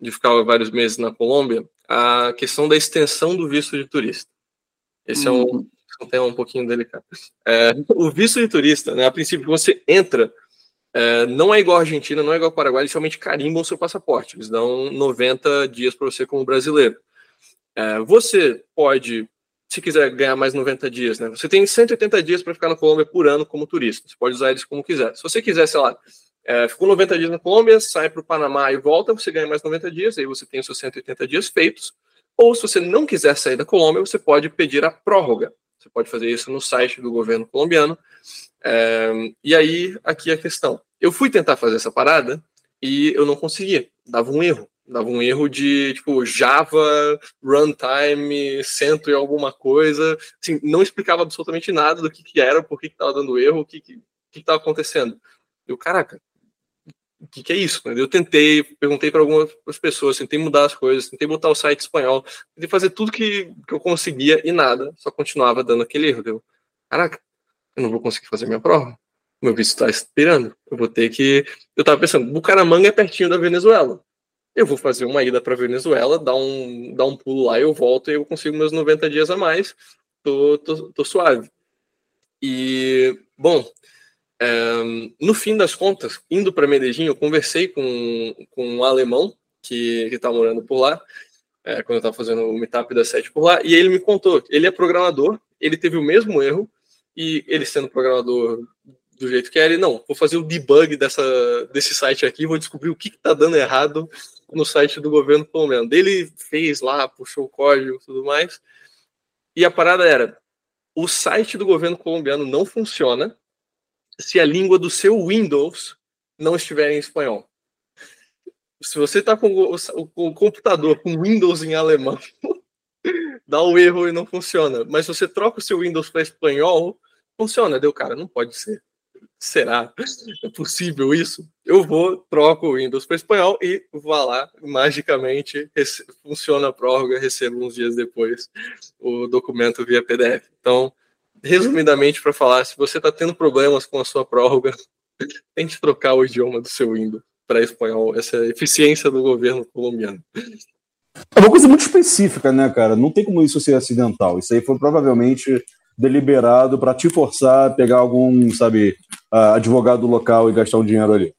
de ficar vários meses na Colômbia, a questão da extensão do visto de turista. Esse hum. é, um, uhum. um tema um pouquinho delicado. É, o visto de turista, né, a princípio, você entra, é, não é igual a Argentina, não é igual ao Paraguai, eles realmente carimbam o seu passaporte. Eles dão 90 dias para você como brasileiro. É, você pode, se quiser ganhar mais 90 dias, né? Você tem 180 dias para ficar na Colômbia por ano como turista. Você pode usar eles como quiser. Se você quiser, sei lá, é, ficou 90 dias na Colômbia, sai para o Panamá e volta, você ganha mais 90 dias, aí você tem os seus 180 dias feitos. Ou se você não quiser sair da Colômbia, você pode pedir a prórroga. Você pode fazer isso no site do governo colombiano. É, e aí, aqui a questão. Eu fui tentar fazer essa parada e eu não conseguia. Dava um erro. Dava um erro de, tipo, Java, runtime, cento e alguma coisa. Assim, não explicava absolutamente nada do que, que era, por que estava dando erro, o que estava acontecendo. Eu, caraca, o que, que, é isso? Eu tentei, perguntei para algumas pessoas, tentei mudar as coisas, tentei botar o site espanhol, tentei fazer tudo que, que eu conseguia e nada, só continuava dando aquele erro. Deu, caraca, eu não vou conseguir fazer minha prova. Meu visto está esperando. Eu vou ter que. Eu estava pensando, Bucaramanga é pertinho da Venezuela. Eu vou fazer uma ida para Venezuela, dar um, dar um pulo lá, eu volto e eu consigo meus 90 dias a mais. Tô, tô, tô suave. E, bom, no fim das contas, indo para Medellín, eu conversei com, com um alemão que está morando por lá, é, quando eu estava fazendo o meetup da sete por lá, e ele me contou, ele é programador, ele teve o mesmo erro, e ele sendo programador do jeito que é, ele, não, vou fazer o debug dessa, desse site aqui, vou descobrir o que está dando errado no site do governo colombiano. Ele fez lá, puxou o código e tudo mais, e a parada era, o site do governo colombiano não funciona, se a língua do seu Windows não estiver em espanhol. Se você está com o, o, computador com Windows em alemão, dá o um erro e não funciona. Mas se você troca o seu Windows para espanhol, funciona. Deu, cara, não pode ser. Será? É possível isso? Eu vou, troco o Windows para espanhol e vá lá, magicamente funciona a prórroga, recebo uns dias depois o documento via PDF. Então, resumidamente para falar, se você está tendo problemas com a sua prórroga, tente trocar o idioma do seu Windows para espanhol. Essa é a eficiência do governo colombiano. É uma coisa muito específica, né, cara? Não tem como isso ser acidental. Isso aí foi provavelmente deliberado para te forçar a pegar algum, sabe, advogado local e gastar um dinheiro ali.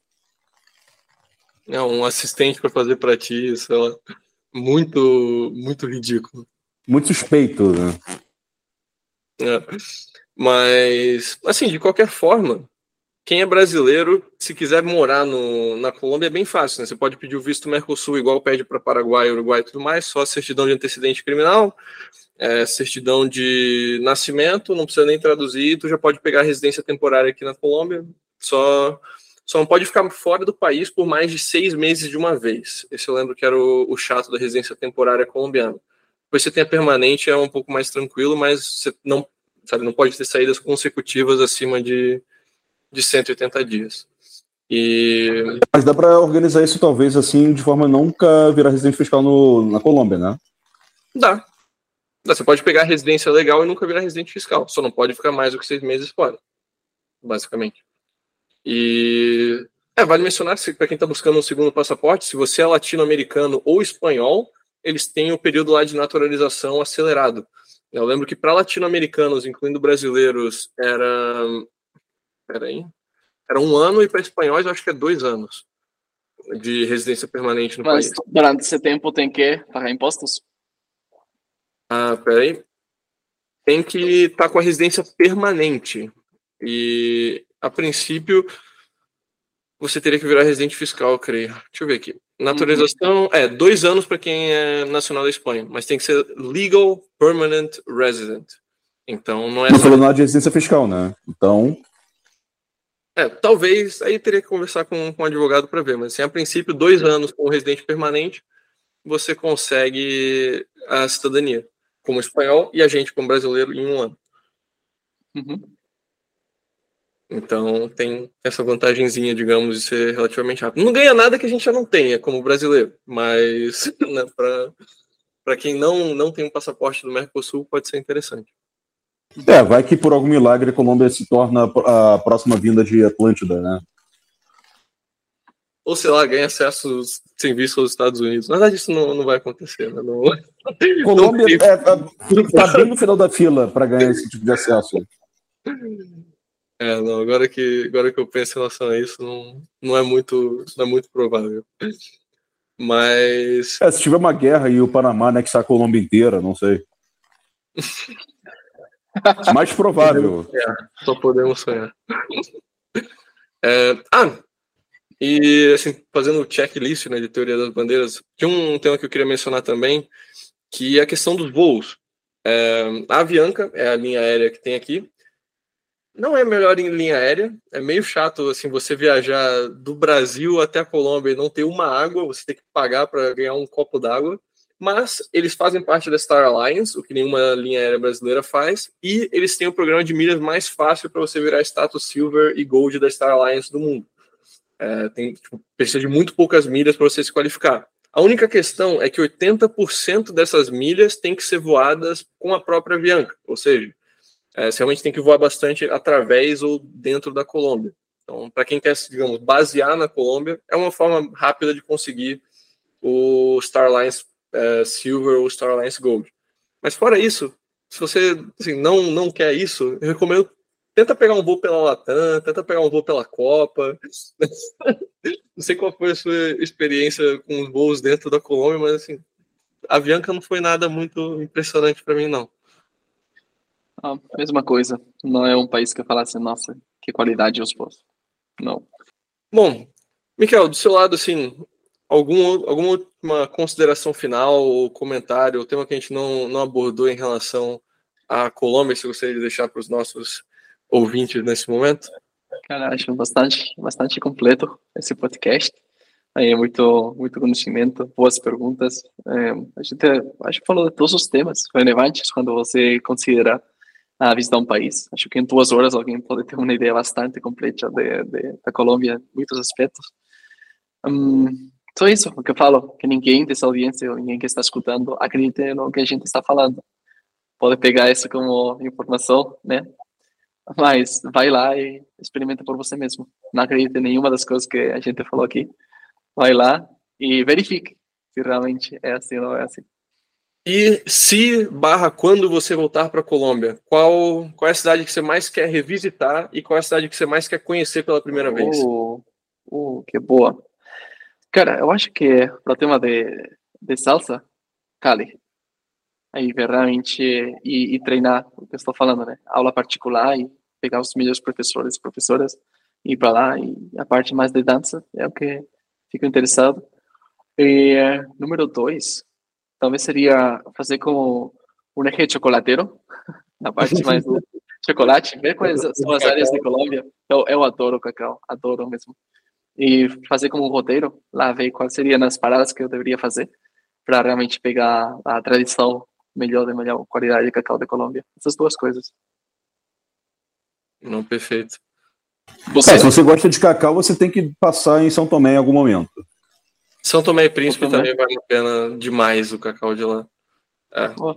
É, um assistente para fazer para ti, sei lá. muito, muito ridículo. Muito suspeito, né? É. Mas, assim, de qualquer forma, quem é brasileiro, se quiser morar no, na Colômbia, é bem fácil, né? Você pode pedir o visto Mercosul igual pede para Paraguai, Uruguai e tudo mais, só certidão de antecedente criminal, é, certidão de nascimento, não precisa nem traduzir, tu já pode pegar residência temporária aqui na Colômbia, só, só não pode ficar fora do país por mais de seis meses de uma vez. Esse eu lembro que era o, o chato da residência temporária colombiana. Depois você tem a permanente, é um pouco mais tranquilo, mas você não, sabe, não pode ter saídas consecutivas acima de de 180 dias. E... Mas dá para organizar isso talvez assim de forma nunca virar residente fiscal no, na Colômbia, né? Dá. Dá. Você pode pegar a residência legal e nunca virar residente fiscal. Só não pode ficar mais do que seis meses fora, basicamente. E é, vale mencionar para quem está buscando um segundo passaporte, se você é latino-americano ou espanhol, eles têm o período lá de naturalização acelerado. Eu lembro que para latino-americanos, incluindo brasileiros, era Peraí. Era um ano e para espanhóis eu acho que é dois anos de residência permanente no Mas, país. Mas durante esse tempo tem que pagar impostos? Ah, peraí. Tem que estar tá com a residência permanente. E, a princípio, você teria que virar residente fiscal, eu creio. Deixa eu ver aqui. Naturalização, uhum. é, dois anos para quem é nacional da Espanha, mas tem que ser legal permanent resident. Então, não é. Não só... falando de residência fiscal, né? Então, é, talvez, aí teria que conversar com, com um advogado para ver, mas assim, a princípio, dois anos com residente permanente, você consegue a cidadania como espanhol e a gente como brasileiro em um ano. Uhum. Então tem essa vantagenzinha, digamos, de ser relativamente rápido. Não ganha nada que a gente já não tenha como brasileiro, mas né, para quem não, não tem um passaporte do Mercosul pode ser interessante. É, vai que por algum milagre a Colômbia se torna a próxima vinda de Atlântida, né? Ou sei lá, ganha acesso sem visto aos Estados Unidos. Na verdade, isso não, não vai acontecer, né? Não... Colômbia não é, é, tá bem no final da fila para ganhar esse tipo de acesso. É, não, agora que, agora que eu penso em relação a isso, não, não, é, muito, não é muito provável. Mas. É, se tiver uma guerra e o Panamá anexar a Colômbia inteira, não sei. Mais provável. É, só podemos sonhar. É, ah, e assim, fazendo o checklist né, de teoria das bandeiras, tinha um tema que eu queria mencionar também, que é a questão dos voos. É, a Avianca é a linha aérea que tem aqui. Não é melhor em linha aérea, é meio chato assim você viajar do Brasil até a Colômbia e não ter uma água, você tem que pagar para ganhar um copo d'água mas eles fazem parte da Star Alliance, o que nenhuma linha aérea brasileira faz, e eles têm o programa de milhas mais fácil para você virar status Silver e Gold da Star Alliance do mundo. É, tem, tipo, precisa de muito poucas milhas para você se qualificar. A única questão é que 80% dessas milhas têm que ser voadas com a própria Avianca, ou seja, é, você realmente tem que voar bastante através ou dentro da Colômbia. Então, para quem quer, digamos, basear na Colômbia, é uma forma rápida de conseguir o Star Alliance uh, Silver ou Star Alliance Gold. Mas fora isso, se você assim, não, não quer isso, eu recomendo tenta pegar um voo pela Latam, tenta pegar um voo pela Copa. não sei qual foi a sua experiência com os voos dentro da Colômbia, mas assim, a Avianca não foi nada muito impressionante para mim, não. Mesma coisa. Não é um país que eu falasse, nossa, que qualidade os voos. Não. Bom, Miquel, do seu lado, assim, algum, alguma última consideração final ou comentário, o tema que a gente não, não abordou em relação à Colômbia, se gostaria de deixar para os nossos ouvintes nesse momento? Cara, acho bastante, bastante completo esse podcast. Aí é muito, muito conhecimento, boas perguntas. É, a gente acho que falou de todos os temas relevantes quando você considera a visitar um país. Acho que em duas horas alguém pode ter uma ideia bastante completa de, de da Colômbia, muitos aspectos. Um, só isso, que eu falo, que ninguém dessa audiência, ninguém que está escutando, acredite no que a gente está falando. Pode pegar isso como informação, né? Mas vai lá e experimenta por você mesmo. Não acredite em nenhuma das coisas que a gente falou aqui. Vai lá e verifique se realmente é assim ou não é assim. E se barra quando você voltar para a Colômbia, qual, qual é a cidade que você mais quer revisitar e qual é a cidade que você mais quer conhecer pela primeira vez? Oh, oh que boa. Cara, eu acho que para o tema de, de salsa, Cali. Aí realmente e, e, treinar o que eu estou falando, né? Aula particular e pegar os melhores professores e professoras ir para lá e a parte mais de dança é o que fico interessado. E número dois, talvez seria fazer como um eje chocolateiro, na parte mais do chocolate, ver quais são as áreas de Colômbia. Eu, eu adoro cacau, adoro mesmo. E fazer como um roteiro, lá ver quais seriam as paradas que eu deveria fazer para realmente pegar a tradição melhor da melhor qualidade de cacau da Colômbia. Essas duas coisas. Não, perfeito. Você... É, se você gosta de cacau, você tem que passar em São Tomé em algum momento. São Tomé e Príncipe Tomé. também vale a pena demais o cacau de lá. É. Oh.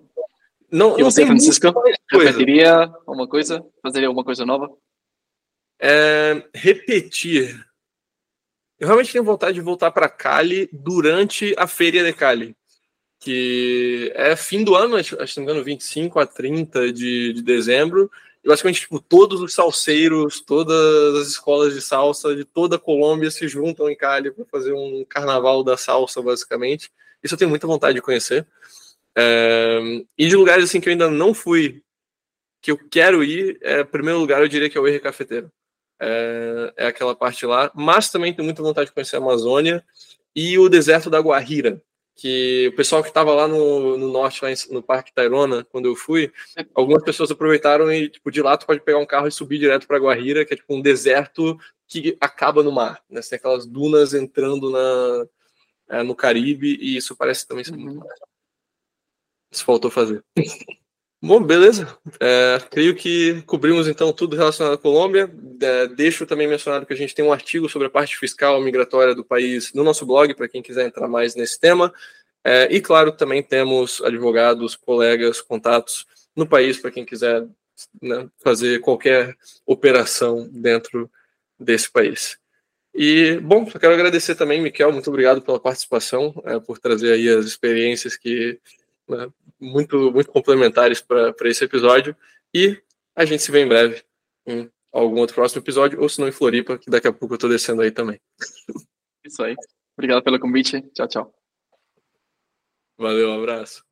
Não, e você, Francisco, repetiria uma coisa? Fazeria alguma coisa nova? É, repetir. Eu realmente tenho vontade de voltar para Cali durante a Feira de Cali que é fim do ano, acho, que não me engano, 25 a 30 de, de dezembro. Basicamente, tipo, todos os salseiros, todas as escolas de salsa de toda a Colômbia se juntam em Cali para fazer um carnaval da salsa, basicamente. Isso eu tenho muita vontade de conhecer. É, e de lugares assim que eu ainda não fui, que eu quero ir, é, primeiro lugar, eu diria que é o Erre Cafeteiro. É, é aquela parte lá. Mas também tenho muita vontade de conhecer a Amazônia e o deserto da Guajira, que o pessoal que estava lá no, no norte, lá no Parque Tairona, quando eu fui, algumas pessoas aproveitaram e, tipo, de lá tu pode pegar um carro e subir direto para Guarira, que é tipo um deserto que acaba no mar, né? Tem aquelas dunas entrando na, é, no Caribe, e isso parece também ser muito uhum. Isso faltou fazer. Bom, beleza. É, creio que cobrimos então tudo relacionado à Colômbia. É, deixo também mencionado que a gente tem um artigo sobre a parte fiscal migratória do país no nosso blog, para quem quiser entrar mais nesse tema. É, e, claro, também temos advogados, colegas, contatos no país, para quem quiser né, fazer qualquer operação dentro desse país. E, bom, eu quero agradecer também, Miquel, muito obrigado pela participação, é, por trazer aí as experiências que né, muito, muito complementares para esse episódio. E a gente se vê em breve em algum outro próximo episódio, ou se não em Floripa, que daqui a pouco eu estou descendo aí também. Isso aí. Obrigado pelo convite. Tchau, tchau. Valeu, um abraço.